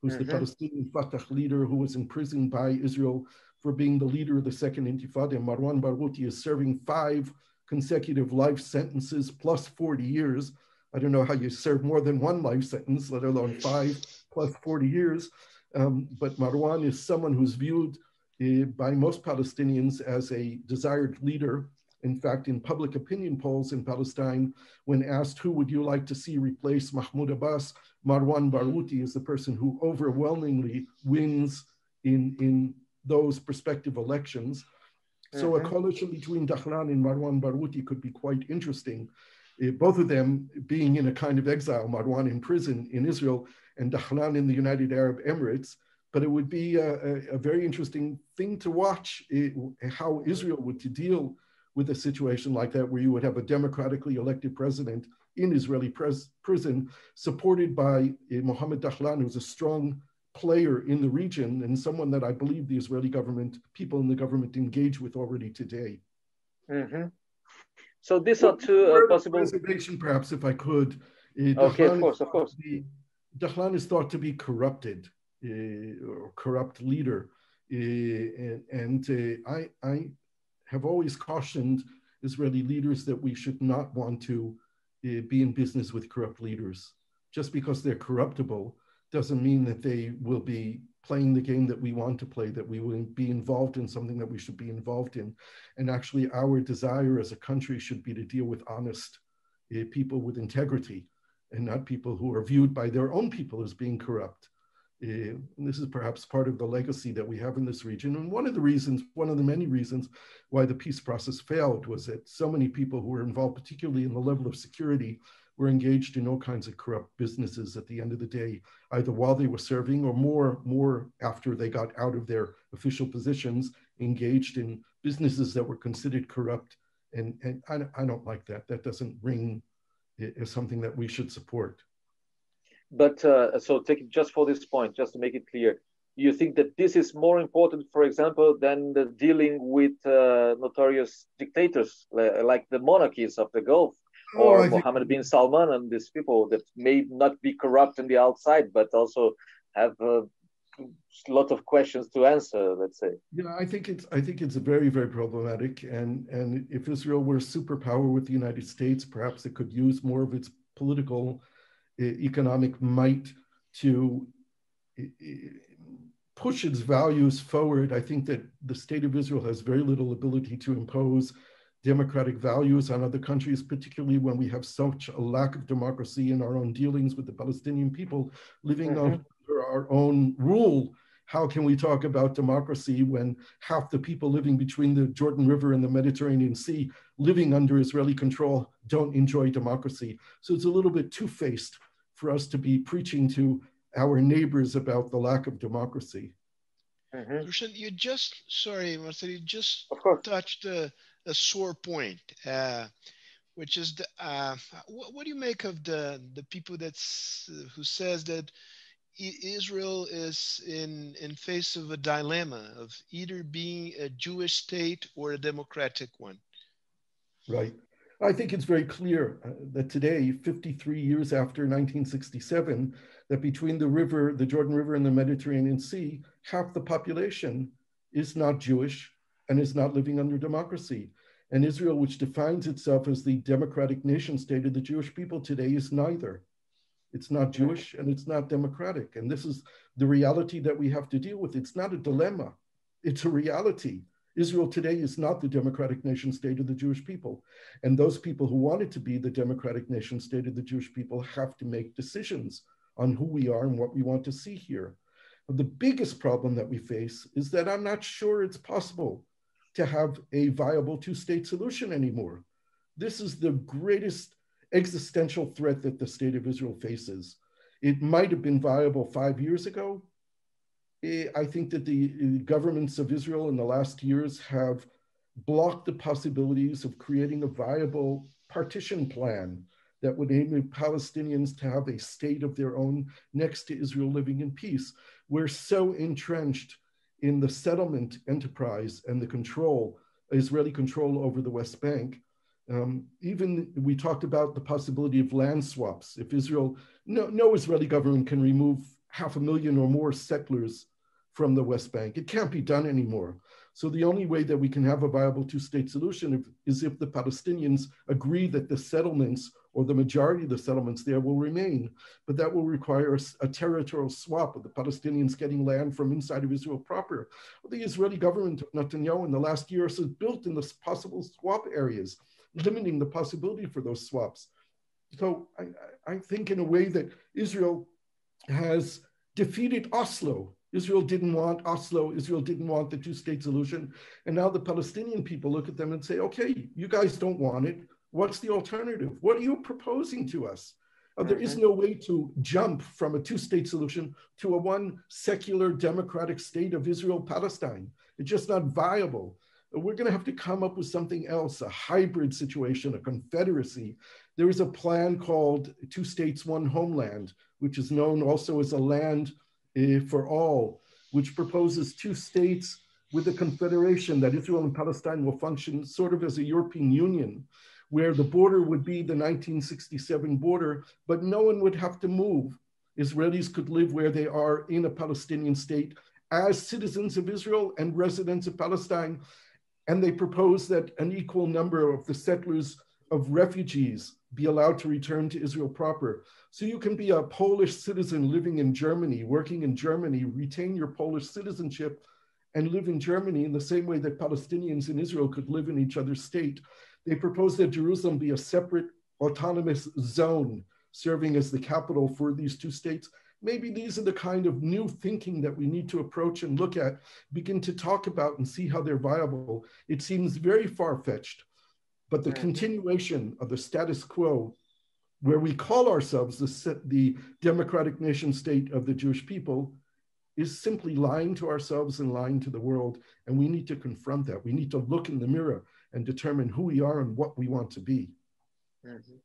who's mm-hmm. the Palestinian Fatah leader who was imprisoned by Israel for being the leader of the second intifada. Marwan Barghouti is serving five consecutive life sentences plus 40 years. I don't know how you serve more than one life sentence, let alone five plus 40 years. Um, but Marwan is someone who's viewed uh, by most Palestinians as a desired leader. In fact, in public opinion polls in Palestine, when asked who would you like to see replace Mahmoud Abbas, Marwan Barghouti is the person who overwhelmingly wins in, in those prospective elections. So mm-hmm. a coalition between Dahlan and Marwan Barghouti could be quite interesting. Uh, both of them being in a kind of exile, Marwan in prison in Israel and Dahlan in the United Arab Emirates. But it would be a, a, a very interesting thing to watch uh, how Israel would to deal with a situation like that, where you would have a democratically elected president in Israeli prison, supported by Mohammed Dahlan, who's a strong player in the region and someone that I believe the Israeli government, people in the government engage with already today. Mm-hmm. So these are two uh, possible reservation, perhaps, if I could. Uh, okay, of course, of course. Be, Dahlan is thought to be corrupted uh, or corrupt leader, uh, and, and uh, I, I have always cautioned Israeli leaders that we should not want to uh, be in business with corrupt leaders. Just because they're corruptible doesn't mean that they will be playing the game that we want to play, that we will be involved in something that we should be involved in. And actually, our desire as a country should be to deal with honest uh, people with integrity and not people who are viewed by their own people as being corrupt. Uh, this is perhaps part of the legacy that we have in this region. And one of the reasons, one of the many reasons why the peace process failed was that so many people who were involved, particularly in the level of security, were engaged in all kinds of corrupt businesses at the end of the day, either while they were serving or more, more after they got out of their official positions, engaged in businesses that were considered corrupt. And, and I, I don't like that. That doesn't ring as something that we should support. But uh, so take it just for this point, just to make it clear, you think that this is more important, for example, than the dealing with uh, notorious dictators like the monarchies of the Gulf Oh, or Mohammed bin Salman and these people that may not be corrupt on the outside, but also have a lot of questions to answer. Let's say. Yeah, I think it's I think it's very very problematic, and and if Israel were a superpower with the United States, perhaps it could use more of its political, economic might to push its values forward. I think that the state of Israel has very little ability to impose democratic values on other countries, particularly when we have such a lack of democracy in our own dealings with the Palestinian people living mm-hmm. under our own rule. How can we talk about democracy when half the people living between the Jordan River and the Mediterranean Sea, living under Israeli control, don't enjoy democracy? So it's a little bit two faced for us to be preaching to our neighbors about the lack of democracy. Mm-hmm. You just, sorry, Marcel, you just touched the a sore point, uh, which is the, uh, what, what, do you make of the the people that's who says that Israel is in in face of a dilemma of either being a Jewish state or a democratic one? Right. I think it's very clear uh, that today, 53 years after 1967, that between the river, the Jordan River, and the Mediterranean Sea, half the population is not Jewish and is not living under democracy. And Israel, which defines itself as the democratic nation state of the Jewish people today, is neither. It's not Jewish and it's not democratic. And this is the reality that we have to deal with. It's not a dilemma, it's a reality. Israel today is not the democratic nation state of the Jewish people. And those people who want it to be the democratic nation state of the Jewish people have to make decisions on who we are and what we want to see here. But the biggest problem that we face is that I'm not sure it's possible to have a viable two state solution anymore. This is the greatest existential threat that the state of Israel faces. It might have been viable five years ago. I think that the governments of Israel in the last years have blocked the possibilities of creating a viable partition plan that would enable Palestinians to have a state of their own next to Israel living in peace. We're so entrenched in the settlement enterprise and the control, Israeli control over the West Bank. Um, even we talked about the possibility of land swaps. If Israel, no, no Israeli government can remove half a million or more settlers from the West Bank. It can't be done anymore. So the only way that we can have a viable two-state solution is if the Palestinians agree that the settlements or the majority of the settlements there will remain. But that will require a, a territorial swap of the Palestinians getting land from inside of Israel proper. Well, the Israeli government of Netanyahu in the last year has built in the possible swap areas, limiting the possibility for those swaps. So I, I think in a way that Israel has defeated Oslo. Israel didn't want Oslo. Israel didn't want the two state solution. And now the Palestinian people look at them and say, okay, you guys don't want it. What's the alternative? What are you proposing to us? Uh, there is mm-hmm. no way to jump from a two state solution to a one secular democratic state of Israel Palestine. It's just not viable. We're going to have to come up with something else a hybrid situation, a confederacy. There is a plan called Two States, One Homeland, which is known also as a land uh, for all, which proposes two states with a confederation that Israel and Palestine will function sort of as a European Union where the border would be the 1967 border, but no one would have to move. Israelis could live where they are in a Palestinian state as citizens of Israel and residents of Palestine. And they propose that an equal number of the settlers of refugees be allowed to return to Israel proper. So you can be a Polish citizen living in Germany, working in Germany, retain your Polish citizenship, and live in Germany in the same way that Palestinians in Israel could live in each other's state. They proposed that Jerusalem be a separate autonomous zone serving as the capital for these two states. Maybe these are the kind of new thinking that we need to approach and look at, begin to talk about and see how they're viable. It seems very far fetched, but the continuation of the status quo, where we call ourselves the, the democratic nation state of the Jewish people, is simply lying to ourselves and lying to the world. And we need to confront that. We need to look in the mirror and determine who we are and what we want to be. Mm-hmm.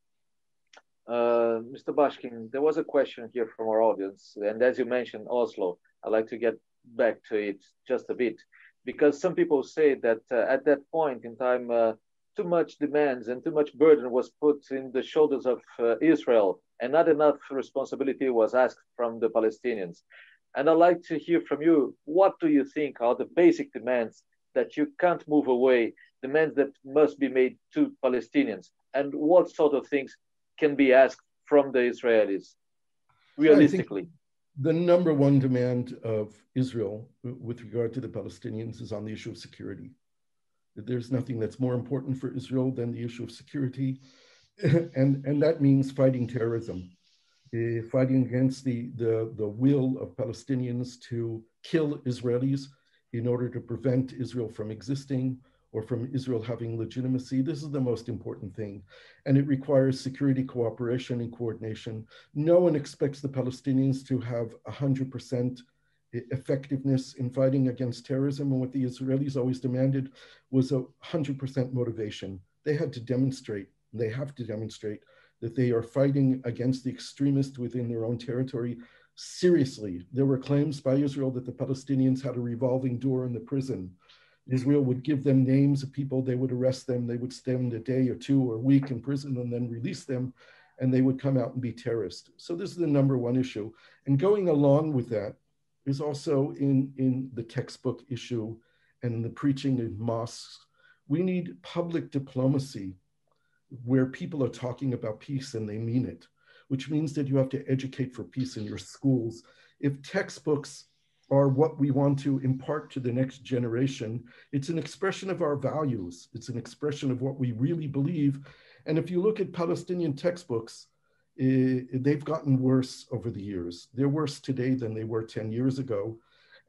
Uh, Mr. Baskin, there was a question here from our audience, and as you mentioned, Oslo, I'd like to get back to it just a bit, because some people say that uh, at that point in time, uh, too much demands and too much burden was put in the shoulders of uh, Israel, and not enough responsibility was asked from the Palestinians. And I'd like to hear from you, what do you think are the basic demands that you can't move away demands that must be made to Palestinians, and what sort of things can be asked from the Israelis realistically? The number one demand of Israel with regard to the Palestinians is on the issue of security. There's nothing that's more important for Israel than the issue of security, [LAUGHS] and, and that means fighting terrorism, uh, fighting against the, the, the will of Palestinians to kill Israelis in order to prevent Israel from existing, or from Israel having legitimacy. This is the most important thing. And it requires security cooperation and coordination. No one expects the Palestinians to have 100% effectiveness in fighting against terrorism. And what the Israelis always demanded was a 100% motivation. They had to demonstrate, they have to demonstrate that they are fighting against the extremists within their own territory seriously. There were claims by Israel that the Palestinians had a revolving door in the prison Israel would give them names of people, they would arrest them, they would spend a day or two or a week in prison and then release them, and they would come out and be terrorists. So this is the number one issue. And going along with that is also in, in the textbook issue and in the preaching in mosques. We need public diplomacy where people are talking about peace and they mean it. which means that you have to educate for peace in your schools. If textbooks are what we want to impart to the next generation, it's an expression of our values. It's an expression of what we really believe. And if you look at Palestinian textbooks, uh, they've gotten worse over the years. They're worse today than they were 10 years ago,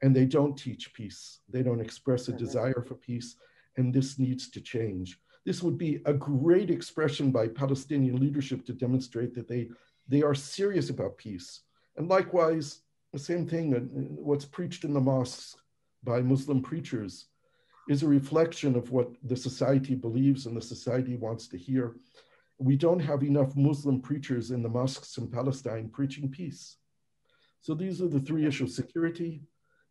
and they don't teach peace. They don't express a mm-hmm. desire for peace, and this needs to change. This would be a great expression by Palestinian leadership to demonstrate that they, they are serious about peace. And likewise, the same thing, uh, what's preached in the mosques by Muslim preachers is a reflection of what the society believes and the society wants to hear we don't have enough Muslim preachers in the mosques in Palestine preaching peace. So these are the three issues security,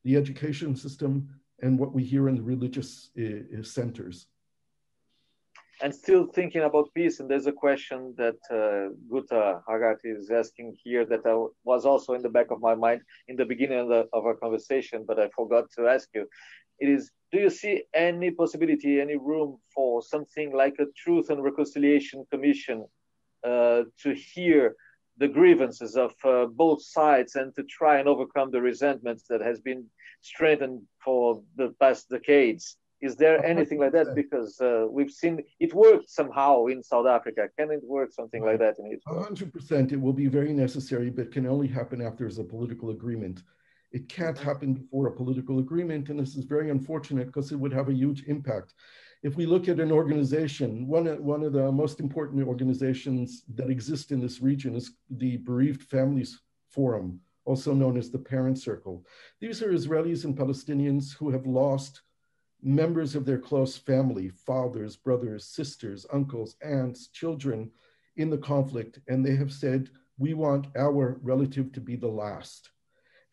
the education system, and what we hear in the religious uh, centers. And still thinking about peace, and there's a question that uh, Guga Chacra is asking here that I was also in the back of my mind in the beginning of, the, of our conversation, but I forgot to ask you. It is do you see any possibility, any room for something like a Truth and Reconciliation Commission uh, to hear the grievances of uh, both sides and to try and overcome the resentments that has been strengthened for the past decades? Is there anything like that? Because uh, we've seen it worked somehow in South Africa. Can it work something like that in Israel? 100%. It will be very necessary, but can only happen after there's a political agreement. It can't mm-hmm. happen before a political agreement, and this is very unfortunate because it would have a huge impact. If we look at an organization, one, one of the most important organizations that exist in this region is the Bereaved Families Forum, also known as the Parent Circle. These are Israelis and Palestinians who have lost members of their close family, fathers, brothers, sisters, uncles, aunts, children in the conflict, and they have said, we want our relative to be the last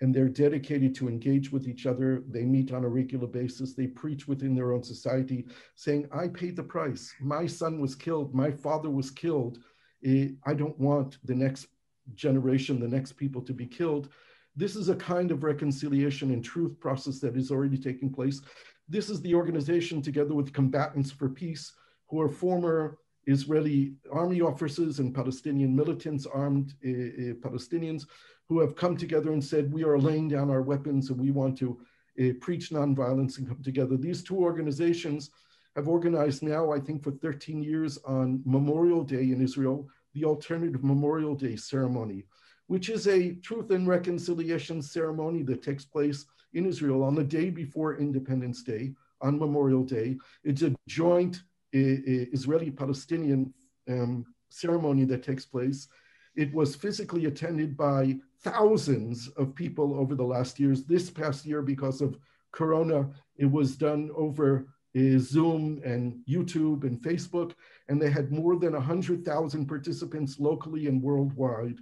and they're dedicated to engage with each other. They meet on a regular basis. They preach within their own society, saying, I paid the price. My son was killed. My father was killed. I don't want the next generation, the next people to be killed. This is a kind of reconciliation and truth process that is already taking place. This is the organization, together with Combatants for Peace, who are former Israeli army officers and Palestinian militants, armed uh, Palestinians, who have come together and said, we are laying down our weapons and we want to uh, preach nonviolence and come together. These two organizations have organized now, I think, for 13 years on Memorial Day in Israel, the alternative Memorial Day ceremony, which is a truth and reconciliation ceremony that takes place in Israel on the day before Independence Day, on Memorial Day. It's a joint Israeli Palestinian um, ceremony that takes place. It was physically attended by thousands of people over the last years. This past year, because of Corona, it was done over uh, Zoom and YouTube and Facebook, and they had more than 100,000 participants locally and worldwide.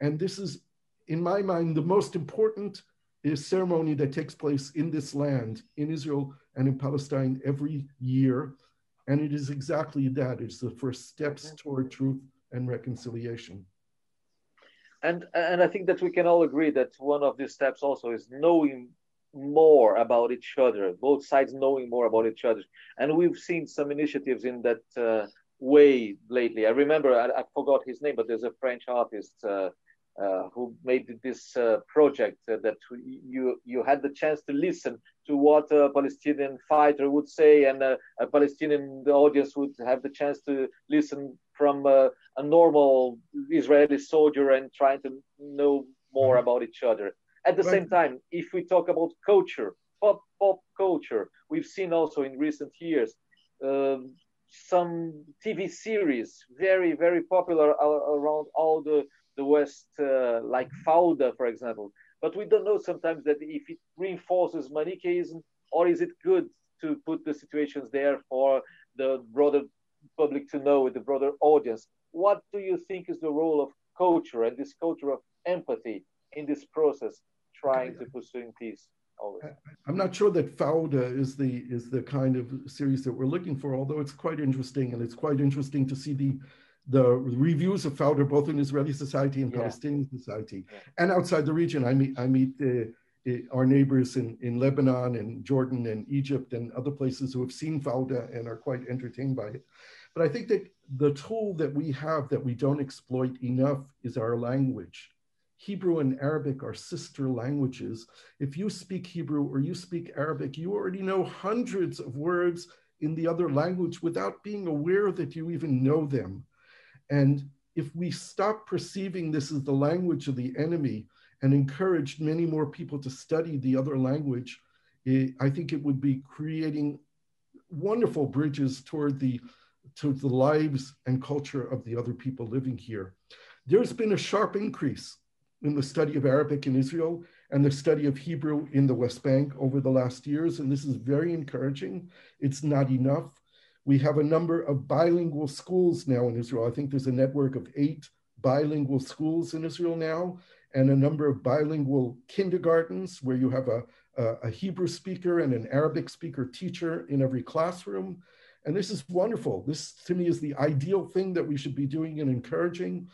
And this is, in my mind, the most important uh, ceremony that takes place in this land, in Israel and in Palestine every year. And it is exactly that. It's the first steps toward truth and reconciliation and and I think that we can all agree that one of these steps also is knowing more about each other, both sides knowing more about each other, and we've seen some initiatives in that uh, way lately. I remember I, I, forgot his name, but there's a French artist. Uh, uh, who made this uh, project uh, that you you had the chance to listen to what a Palestinian fighter would say, and a, a Palestinian audience would have the chance to listen from a, a normal Israeli soldier and trying to know more mm-hmm. about each other. At the right. same time, if we talk about culture, pop pop culture, we've seen also in recent years uh, some TV series very very popular around all the the West, uh, like Fauda, for example. But we don't know sometimes that if it reinforces Manichaeism or is it good to put the situations there for the broader public to know, with the broader audience. What do you think is the role of culture and this culture of empathy in this process, trying to pursuing peace? I'm not sure that Fauda is the is the kind of series that we're looking for, although it's quite interesting, and it's quite interesting to see the the reviews of Fauda both in Israeli society and yeah. Palestinian society, and outside the region. I meet I meet uh, our neighbors in, in Lebanon and Jordan and Egypt and other places who have seen Fauda and are quite entertained by it. But I think that the tool that we have that we don't exploit enough is our language. Hebrew and Arabic are sister languages. If you speak Hebrew or you speak Arabic, you already know hundreds of words in the other language without being aware that you even know them. And if we stop perceiving this as the language of the enemy and encouraged many more people to study the other language, it, I think it would be creating wonderful bridges toward the to the lives and culture of the other people living here. There's been a sharp increase in the study of Arabic in Israel and the study of Hebrew in the West Bank over the last years, and this is very encouraging. It's not enough. We have a number of bilingual schools now in Israel. I think there's a network of eight bilingual schools in Israel now, and a number of bilingual kindergartens where you have a, a, Hebrew speaker and an Arabic speaker teacher in every classroom. And this is wonderful. This, to me, is the ideal thing that we should be doing and encouraging.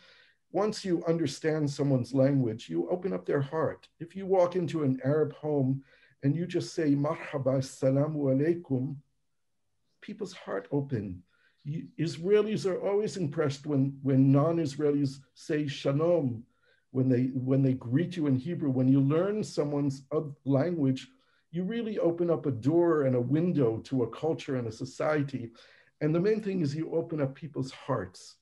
Once you understand someone's language, you open up their heart. If you walk into an Arab home and you just say, Marhaba, Assalamu alaikum, people's heart open. Israelis are always impressed when, when non-Israelis say shalom, when they, when they greet you in Hebrew. When you learn someone's language, you really open up a door and a window to a culture and a society. And the main thing is you open up people's hearts.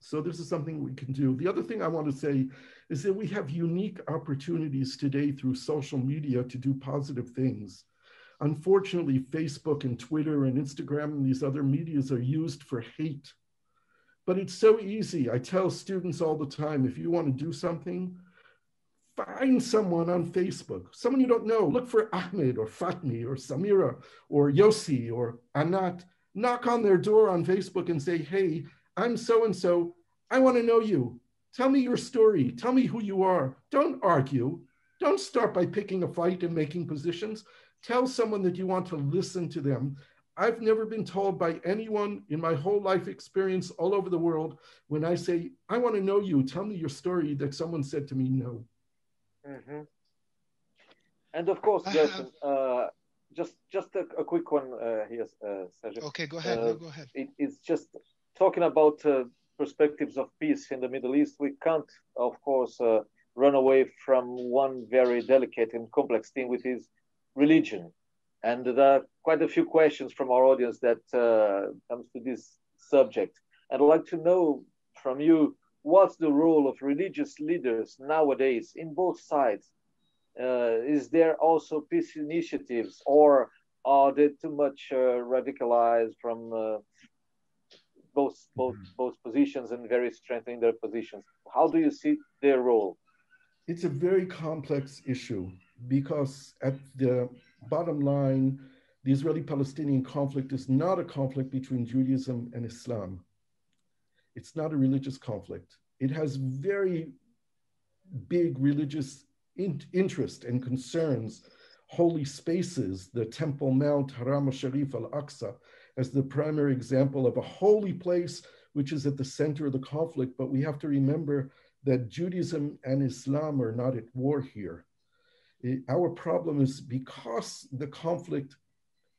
So this is something we can do. The other thing I want to say is that we have unique opportunities today through social media to do positive things. Unfortunately, Facebook and Twitter and Instagram and these other medias are used for hate. But it's so easy. I tell students all the time, if you want to do something, find someone on Facebook, someone you don't know. Look for Ahmed or Fatmi or Samira or Yossi or Anat. Knock on their door on Facebook and say, hey, I'm so and so. I want to know you. Tell me your story. Tell me who you are. Don't argue. Don't start by picking a fight and making positions. Tell someone that you want to listen to them. I've never been told by anyone in my whole life experience all over the world when I say, I want to know you, tell me your story, that someone said to me, no. Mm-hmm. And of course, Gerson, uh, just just a, a quick one uh, here, uh, Sergio. Okay, go ahead. No, uh, go ahead. It, it's just talking about uh, perspectives of peace in the Middle East. We can't, of course, uh, run away from one very delicate and complex thing, which is religion. And there are quite a few questions from our audience that comes to this subject. I'd like to know from you what's the role of religious leaders nowadays in both sides? Uh, is there also peace initiatives, or are they too much uh, radicalized from uh, both both mm -hmm. both positions and very strengthening their positions? How do you see their role? It's a very complex issue because at the bottom line, the Israeli-Palestinian conflict is not a conflict between Judaism and Islam. It's not a religious conflict. It has very big religious in interest and concerns, holy spaces, the Temple Mount, Haram al-Sharif al-Aqsa, as the primary example of a holy place which is at the center of the conflict. But we have to remember that Judaism and Islam are not at war here. It, our problem is because the conflict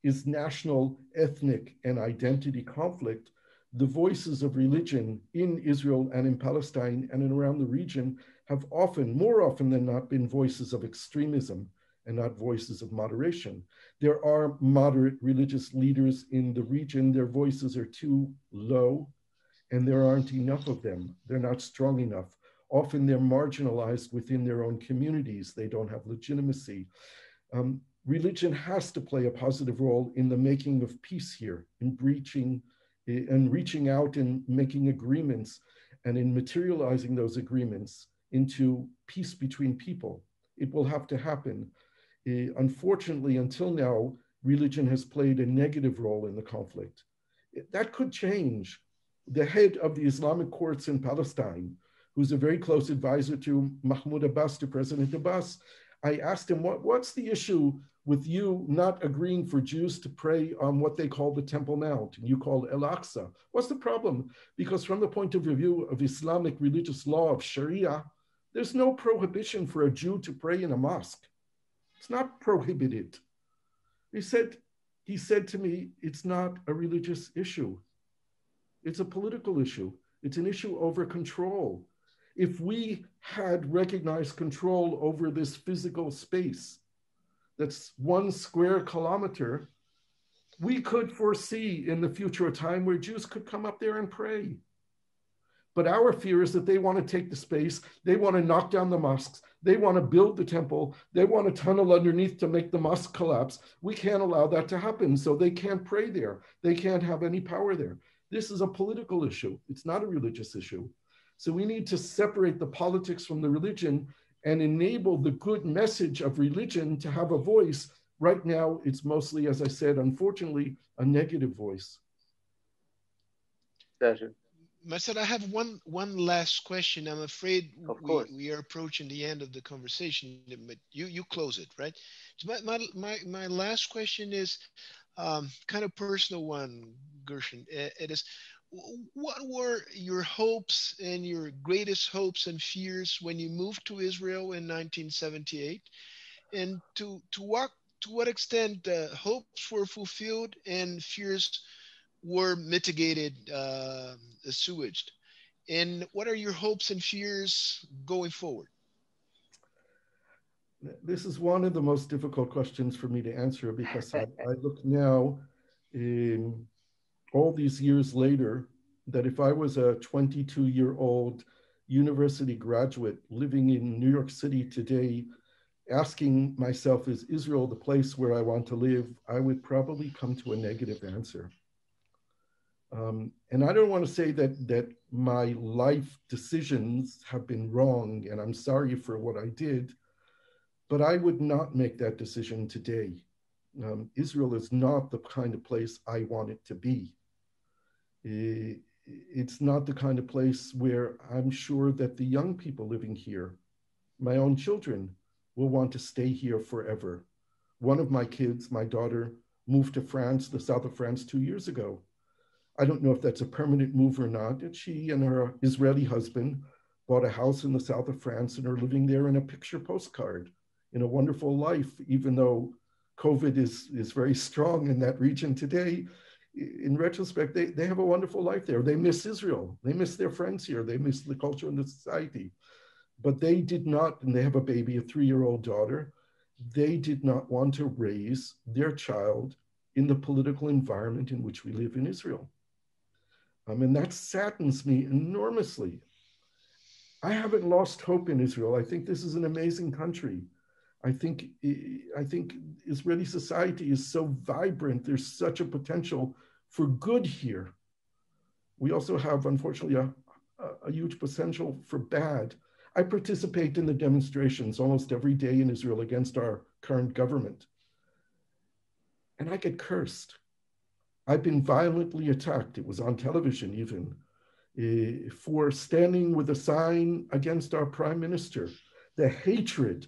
is national, ethnic, and identity conflict, the voices of religion in Israel and in Palestine and in around the region have often, more often than not, been voices of extremism and not voices of moderation. There are moderate religious leaders in the region. Their voices are too low, and there aren't enough of them. They're not strong enough. Often they're marginalized within their own communities. They don't have legitimacy. Um, religion has to play a positive role in the making of peace here, in breaching and reaching out and making agreements and in materializing those agreements into peace between people. It will have to happen. Uh, unfortunately, until now, religion has played a negative role in the conflict. That could change. The head of the Islamic courts in Palestine, who's a very close advisor to Mahmoud Abbas, to President Abbas, I asked him, what, what's the issue with you not agreeing for Jews to pray on what they call the Temple Mount, and you call El Aqsa. What's the problem? Because from the point of view of Islamic religious law of Sharia, there's no prohibition for a Jew to pray in a mosque. It's not prohibited. He said, he said to me, it's not a religious issue. It's a political issue. It's an issue over control. If we had recognized control over this physical space that's one square kilometer, we could foresee in the future a time where Jews could come up there and pray. But our fear is that they want to take the space, they want to knock down the mosques, they want to build the temple, they want to tunnel underneath to make the mosque collapse. We can't allow that to happen. So they can't pray there, they can't have any power there. This is a political issue, it's not a religious issue. So we need to separate the politics from the religion and enable the good message of religion to have a voice. Right now, it's mostly, as I said, unfortunately, a negative voice. Pleasure. Marcel, I have one one last question. I'm afraid we, we, are approaching the end of the conversation, but you you close it, right? So my, my, my, my last question is um, kind of personal one, Gershon. It is, what were your hopes and your greatest hopes and fears when you moved to Israel in 1978? And to, to what, to what extent uh, hopes were fulfilled and fears were mitigated, uh, assuaged. And what are your hopes and fears going forward? This is one of the most difficult questions for me to answer because [LAUGHS] I, I look now, in all these years later, that if I was a 22 year old university graduate living in New York City today, asking myself, is Israel the place where I want to live? I would probably come to a negative answer. Um, and I don't want to say that that my life decisions have been wrong, and I'm sorry for what I did, but I would not make that decision today. Um, Israel is not the kind of place I want it to be. It's not the kind of place where I'm sure that the young people living here, my own children, will want to stay here forever. One of my kids, my daughter, moved to France, the south of France, two years ago I don't know if that's a permanent move or not. And she and her Israeli husband bought a house in the south of France and are living there in a picture postcard in a wonderful life, even though COVID is, is very strong in that region today. In retrospect, they, they have a wonderful life there. They miss Israel. They miss their friends here. They miss the culture and the society. But they did not, and they have a baby, a three year old daughter. They did not want to raise their child in the political environment in which we live in Israel. Um, and that saddens me enormously. I haven't lost hope in Israel. I think this is an amazing country. I think I think Israeli society is so vibrant. There's such a potential for good here. We also have, unfortunately, a, a huge potential for bad. I participate in the demonstrations almost every day in Israel against our current government. And I get cursed. I've been violently attacked. It was on television even uh, for standing with a sign against our prime minister. The hatred,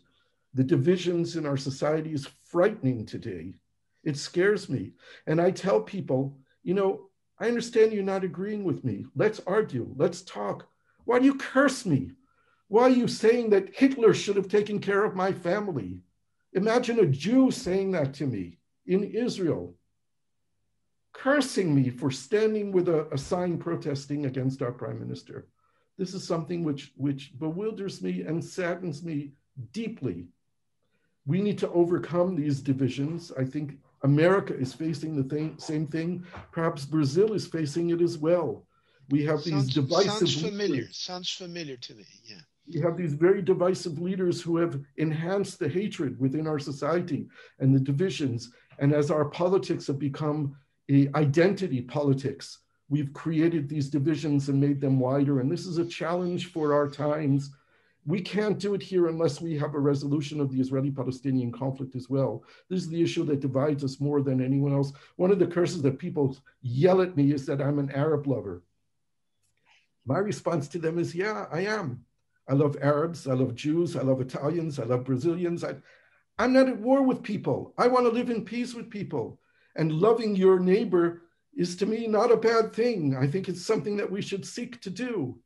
the divisions in our society is frightening today. It scares me. And I tell people, you know, I understand you're not agreeing with me. Let's argue. Let's talk. Why do you curse me? Why are you saying that Hitler should have taken care of my family? Imagine a Jew saying that to me in Israel cursing me for standing with a, a sign protesting against our prime minister. This is something which, which bewilders me and saddens me deeply. We need to overcome these divisions. I think America is facing the thing, same thing. Perhaps Brazil is facing it as well. We have sounds, these divisive. Sounds familiar. Leaders. Sounds familiar to me. Yeah. We have these very divisive leaders who have enhanced the hatred within our society and the divisions. And as our politics have become identity politics. We've created these divisions and made them wider. And this is a challenge for our times. We can't do it here unless we have a resolution of the Israeli Palestinian conflict as well. This is the issue that divides us more than anyone else. One of the curses that people yell at me is that I'm an Arab lover. My response to them is, yeah, I am. I love Arabs, I love Jews, I love Italians, I love Brazilians. I, I'm not at war with people. I want to live in peace with people. And loving your neighbor is to me not a bad thing. I think it's something that we should seek to do,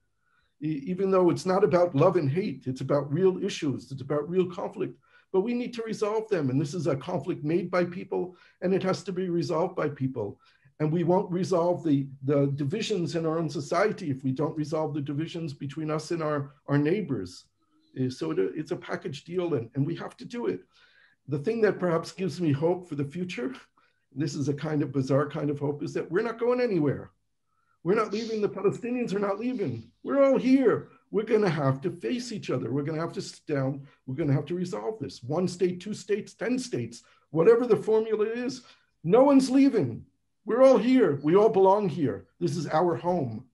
even though it's not about love and hate. It's about real issues, it's about real conflict. But we need to resolve them. And this is a conflict made by people, and it has to be resolved by people. And we won't resolve the, the divisions in our own society if we don't resolve the divisions between us and our, our neighbors. Uh, so it, it's a package deal and, and we have to do it. The thing that perhaps gives me hope for the future, this is a kind of bizarre kind of hope, is that we're not going anywhere. We're not leaving. The Palestinians are not leaving. We're all here. We're going to have to face each other. We're going to have to sit down. We're going to have to resolve this. One state, two states, 10 states, whatever the formula is. No one's leaving. We're all here. We all belong here. This is our home.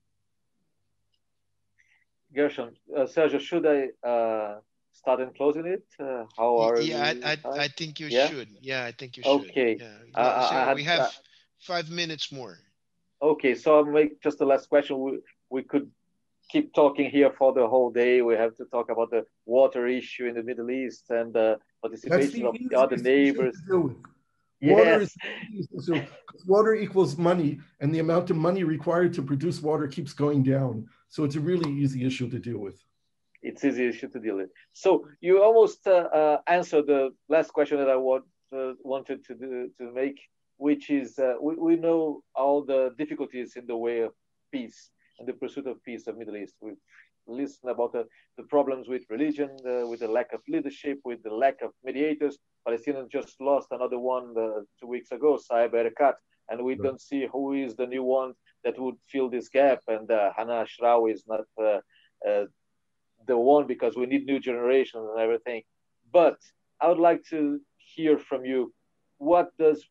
Gershon, uh, Sergio, should I uh, start and closing it? Uh, how are yeah, you? I, I, I, think you yeah? should. Yeah, I think you should. Okay. Yeah. Uh, so had, we have uh, five minutes more. Okay, so I'll make just the last question. We, we could keep talking here for the whole day. We have to talk about the water issue in the Middle East and the participation the of the other neighbors. Water, yes. is, so water equals money, and the amount of money required to produce water keeps going down. So it's a really easy issue to deal with. It's easy issue to deal with. So you almost uh, uh, answered the last question that I want, uh, wanted to do, to make, which is uh, we, we know all the difficulties in the way of peace and the pursuit of peace of Middle East. We've listened about the, the problems with religion, uh, with the lack of leadership, with the lack of mediators. Palestinians just lost another one uh, two weeks ago, Saeb Erekat, and we don't see who is the new one that would fill this gap. And uh, Hanan Ashrawi is not uh, uh, the one because we need new generations and everything. But I would like to hear from you what does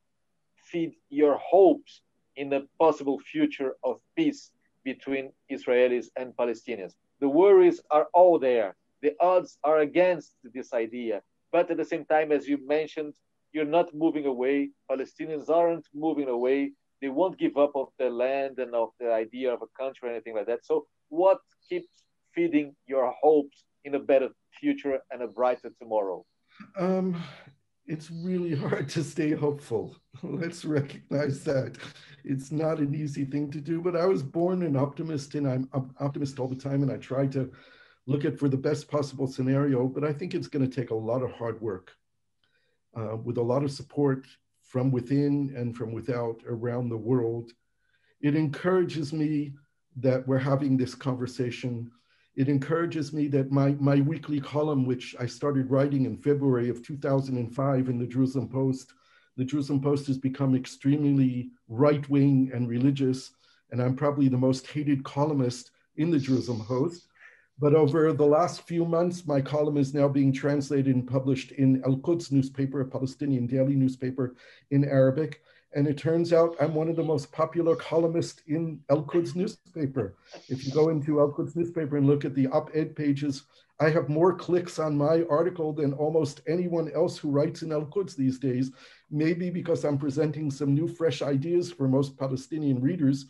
feed your hopes in the possible future of peace between Israelis and Palestinians. The worries are all there. The odds are against this idea. But at the same time, as you mentioned, you're not moving away. Palestinians aren't moving away. They won't give up of their land and of the idea of a country or anything like that. So, what keeps feeding your hopes in a better future and a brighter tomorrow? Um, it's really hard to stay hopeful. Let's recognize that. It's not an easy thing to do, but I was born an optimist and I'm optimist all the time and I try to look at for the best possible scenario, but I think it's going to take a lot of hard work uh, with a lot of support from within and from without around the world. It encourages me that we're having this conversation it encourages me that my, my weekly column, which I started writing in February of 2005 in the Jerusalem Post, the Jerusalem Post has become extremely right wing and religious, and I'm probably the most hated columnist in the Jerusalem Post. But over the last few months, my column is now being translated and published in Al Quds newspaper, a Palestinian daily newspaper in Arabic. And it turns out I'm one of the most popular columnists in Al Quds newspaper. If you go into Al Quds newspaper and look at the op-ed pages, I have more clicks on my article than almost anyone else who writes in Al Quds these days. Maybe because I'm presenting some new, fresh ideas for most Palestinian readers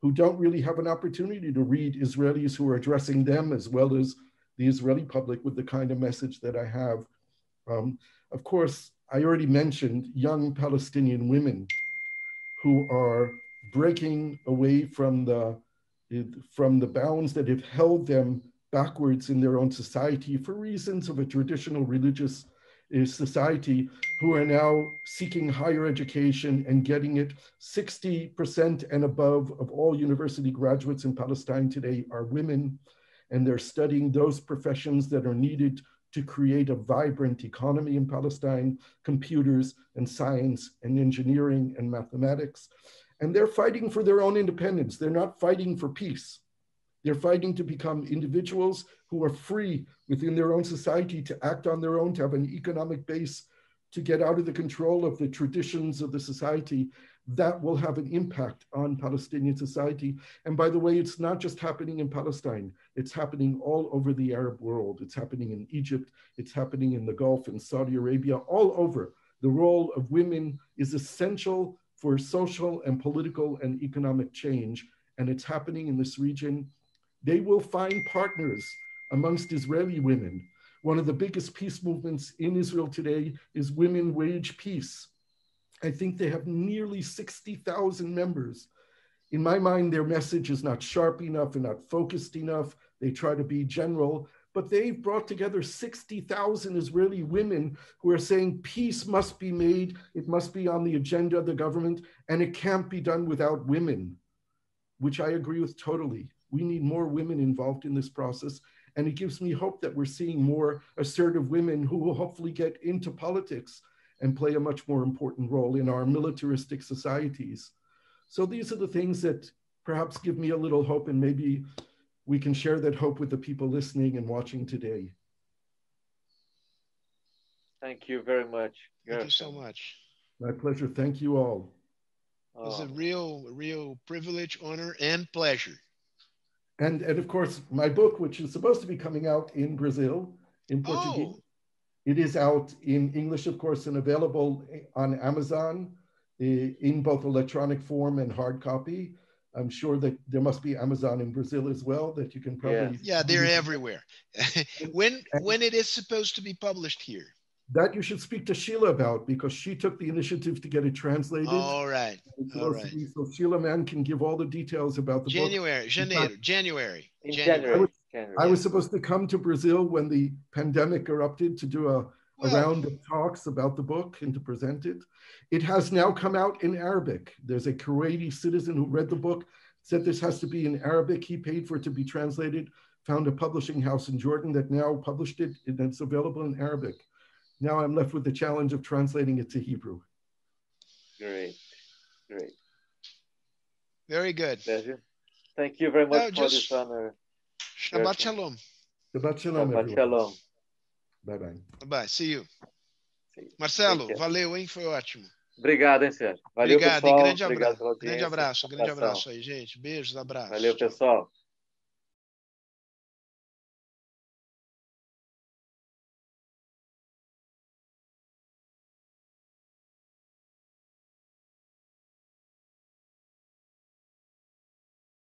who don't really have an opportunity to read Israelis who are addressing them as well as the Israeli public with the kind of message that I have. Um, of course, I already mentioned young Palestinian women who are breaking away from the from the bounds that have held them backwards in their own society for reasons of a traditional religious uh, society who are now seeking higher education and getting it. 60% and above of all university graduates in Palestine today are women and they're studying those professions that are needed to create a vibrant economy in Palestine, computers and science and engineering and mathematics. And they're fighting for their own independence. They're not fighting for peace. They're fighting to become individuals who are free within their own society to act on their own, to have an economic base, to get out of the control of the traditions of the society that will have an impact on Palestinian society. And by the way, it's not just happening in Palestine, it's happening all over the Arab world. It's happening in Egypt, it's happening in the Gulf, in Saudi Arabia, all over. The role of women is essential for social and political and economic change, and it's happening in this region. They will find partners amongst Israeli women. One of the biggest peace movements in Israel today is Women Wage Peace I think they have nearly 60,000 members. In my mind, their message is not sharp enough and not focused enough. They try to be general, but they've brought together 60,000 Israeli women who are saying peace must be made, it must be on the agenda of the government, and it can't be done without women, which I agree with totally. We need more women involved in this process. And it gives me hope that we're seeing more assertive women who will hopefully get into politics and play a much more important role in our militaristic societies. So these are the things that perhaps give me a little hope and maybe we can share that hope with the people listening and watching today. Thank you very much. Thank you so much. My pleasure. Thank you all. Uh, it was a real, real privilege, honor, and pleasure. And, and of course, my book, which is supposed to be coming out in Brazil, in Portuguese, oh. It is out in English, of course, and available on Amazon eh, in both electronic form and hard copy. I'm sure that there must be Amazon in Brazil as well that you can probably. Yeah, yeah they're everywhere. [LAUGHS] when when it is supposed to be published here? That you should speak to Sheila about because she took the initiative to get it translated. All right. All right. So Sheila Mann can give all the details about the January, book. January, January, January. I was, supposed to come to Brazil when the pandemic erupted to do a, a round of talks about the book and to present it. It has now come out in Arabic. There's a Kuwaiti citizen who read the book, said this has to be in Arabic. He paid for it to be translated, found a publishing house in Jordan that now published it, and it's available in Arabic. Now I'm left with the challenge of translating it to Hebrew. Great, great. Very good. Pleasure. Thank you very much no, for this honor. Shabbat shalom. Shabbat shalom. Shabbat shalom. Bye bye. Bye. See you. Marcelo, valeu, hein? Foi ótimo. Obrigado, hein, Sérgio. Valeu, Obrigado, pessoal. grande abraço. Grande abraço, grande abraço aí, gente. Beijos, abraços. Valeu, pessoal.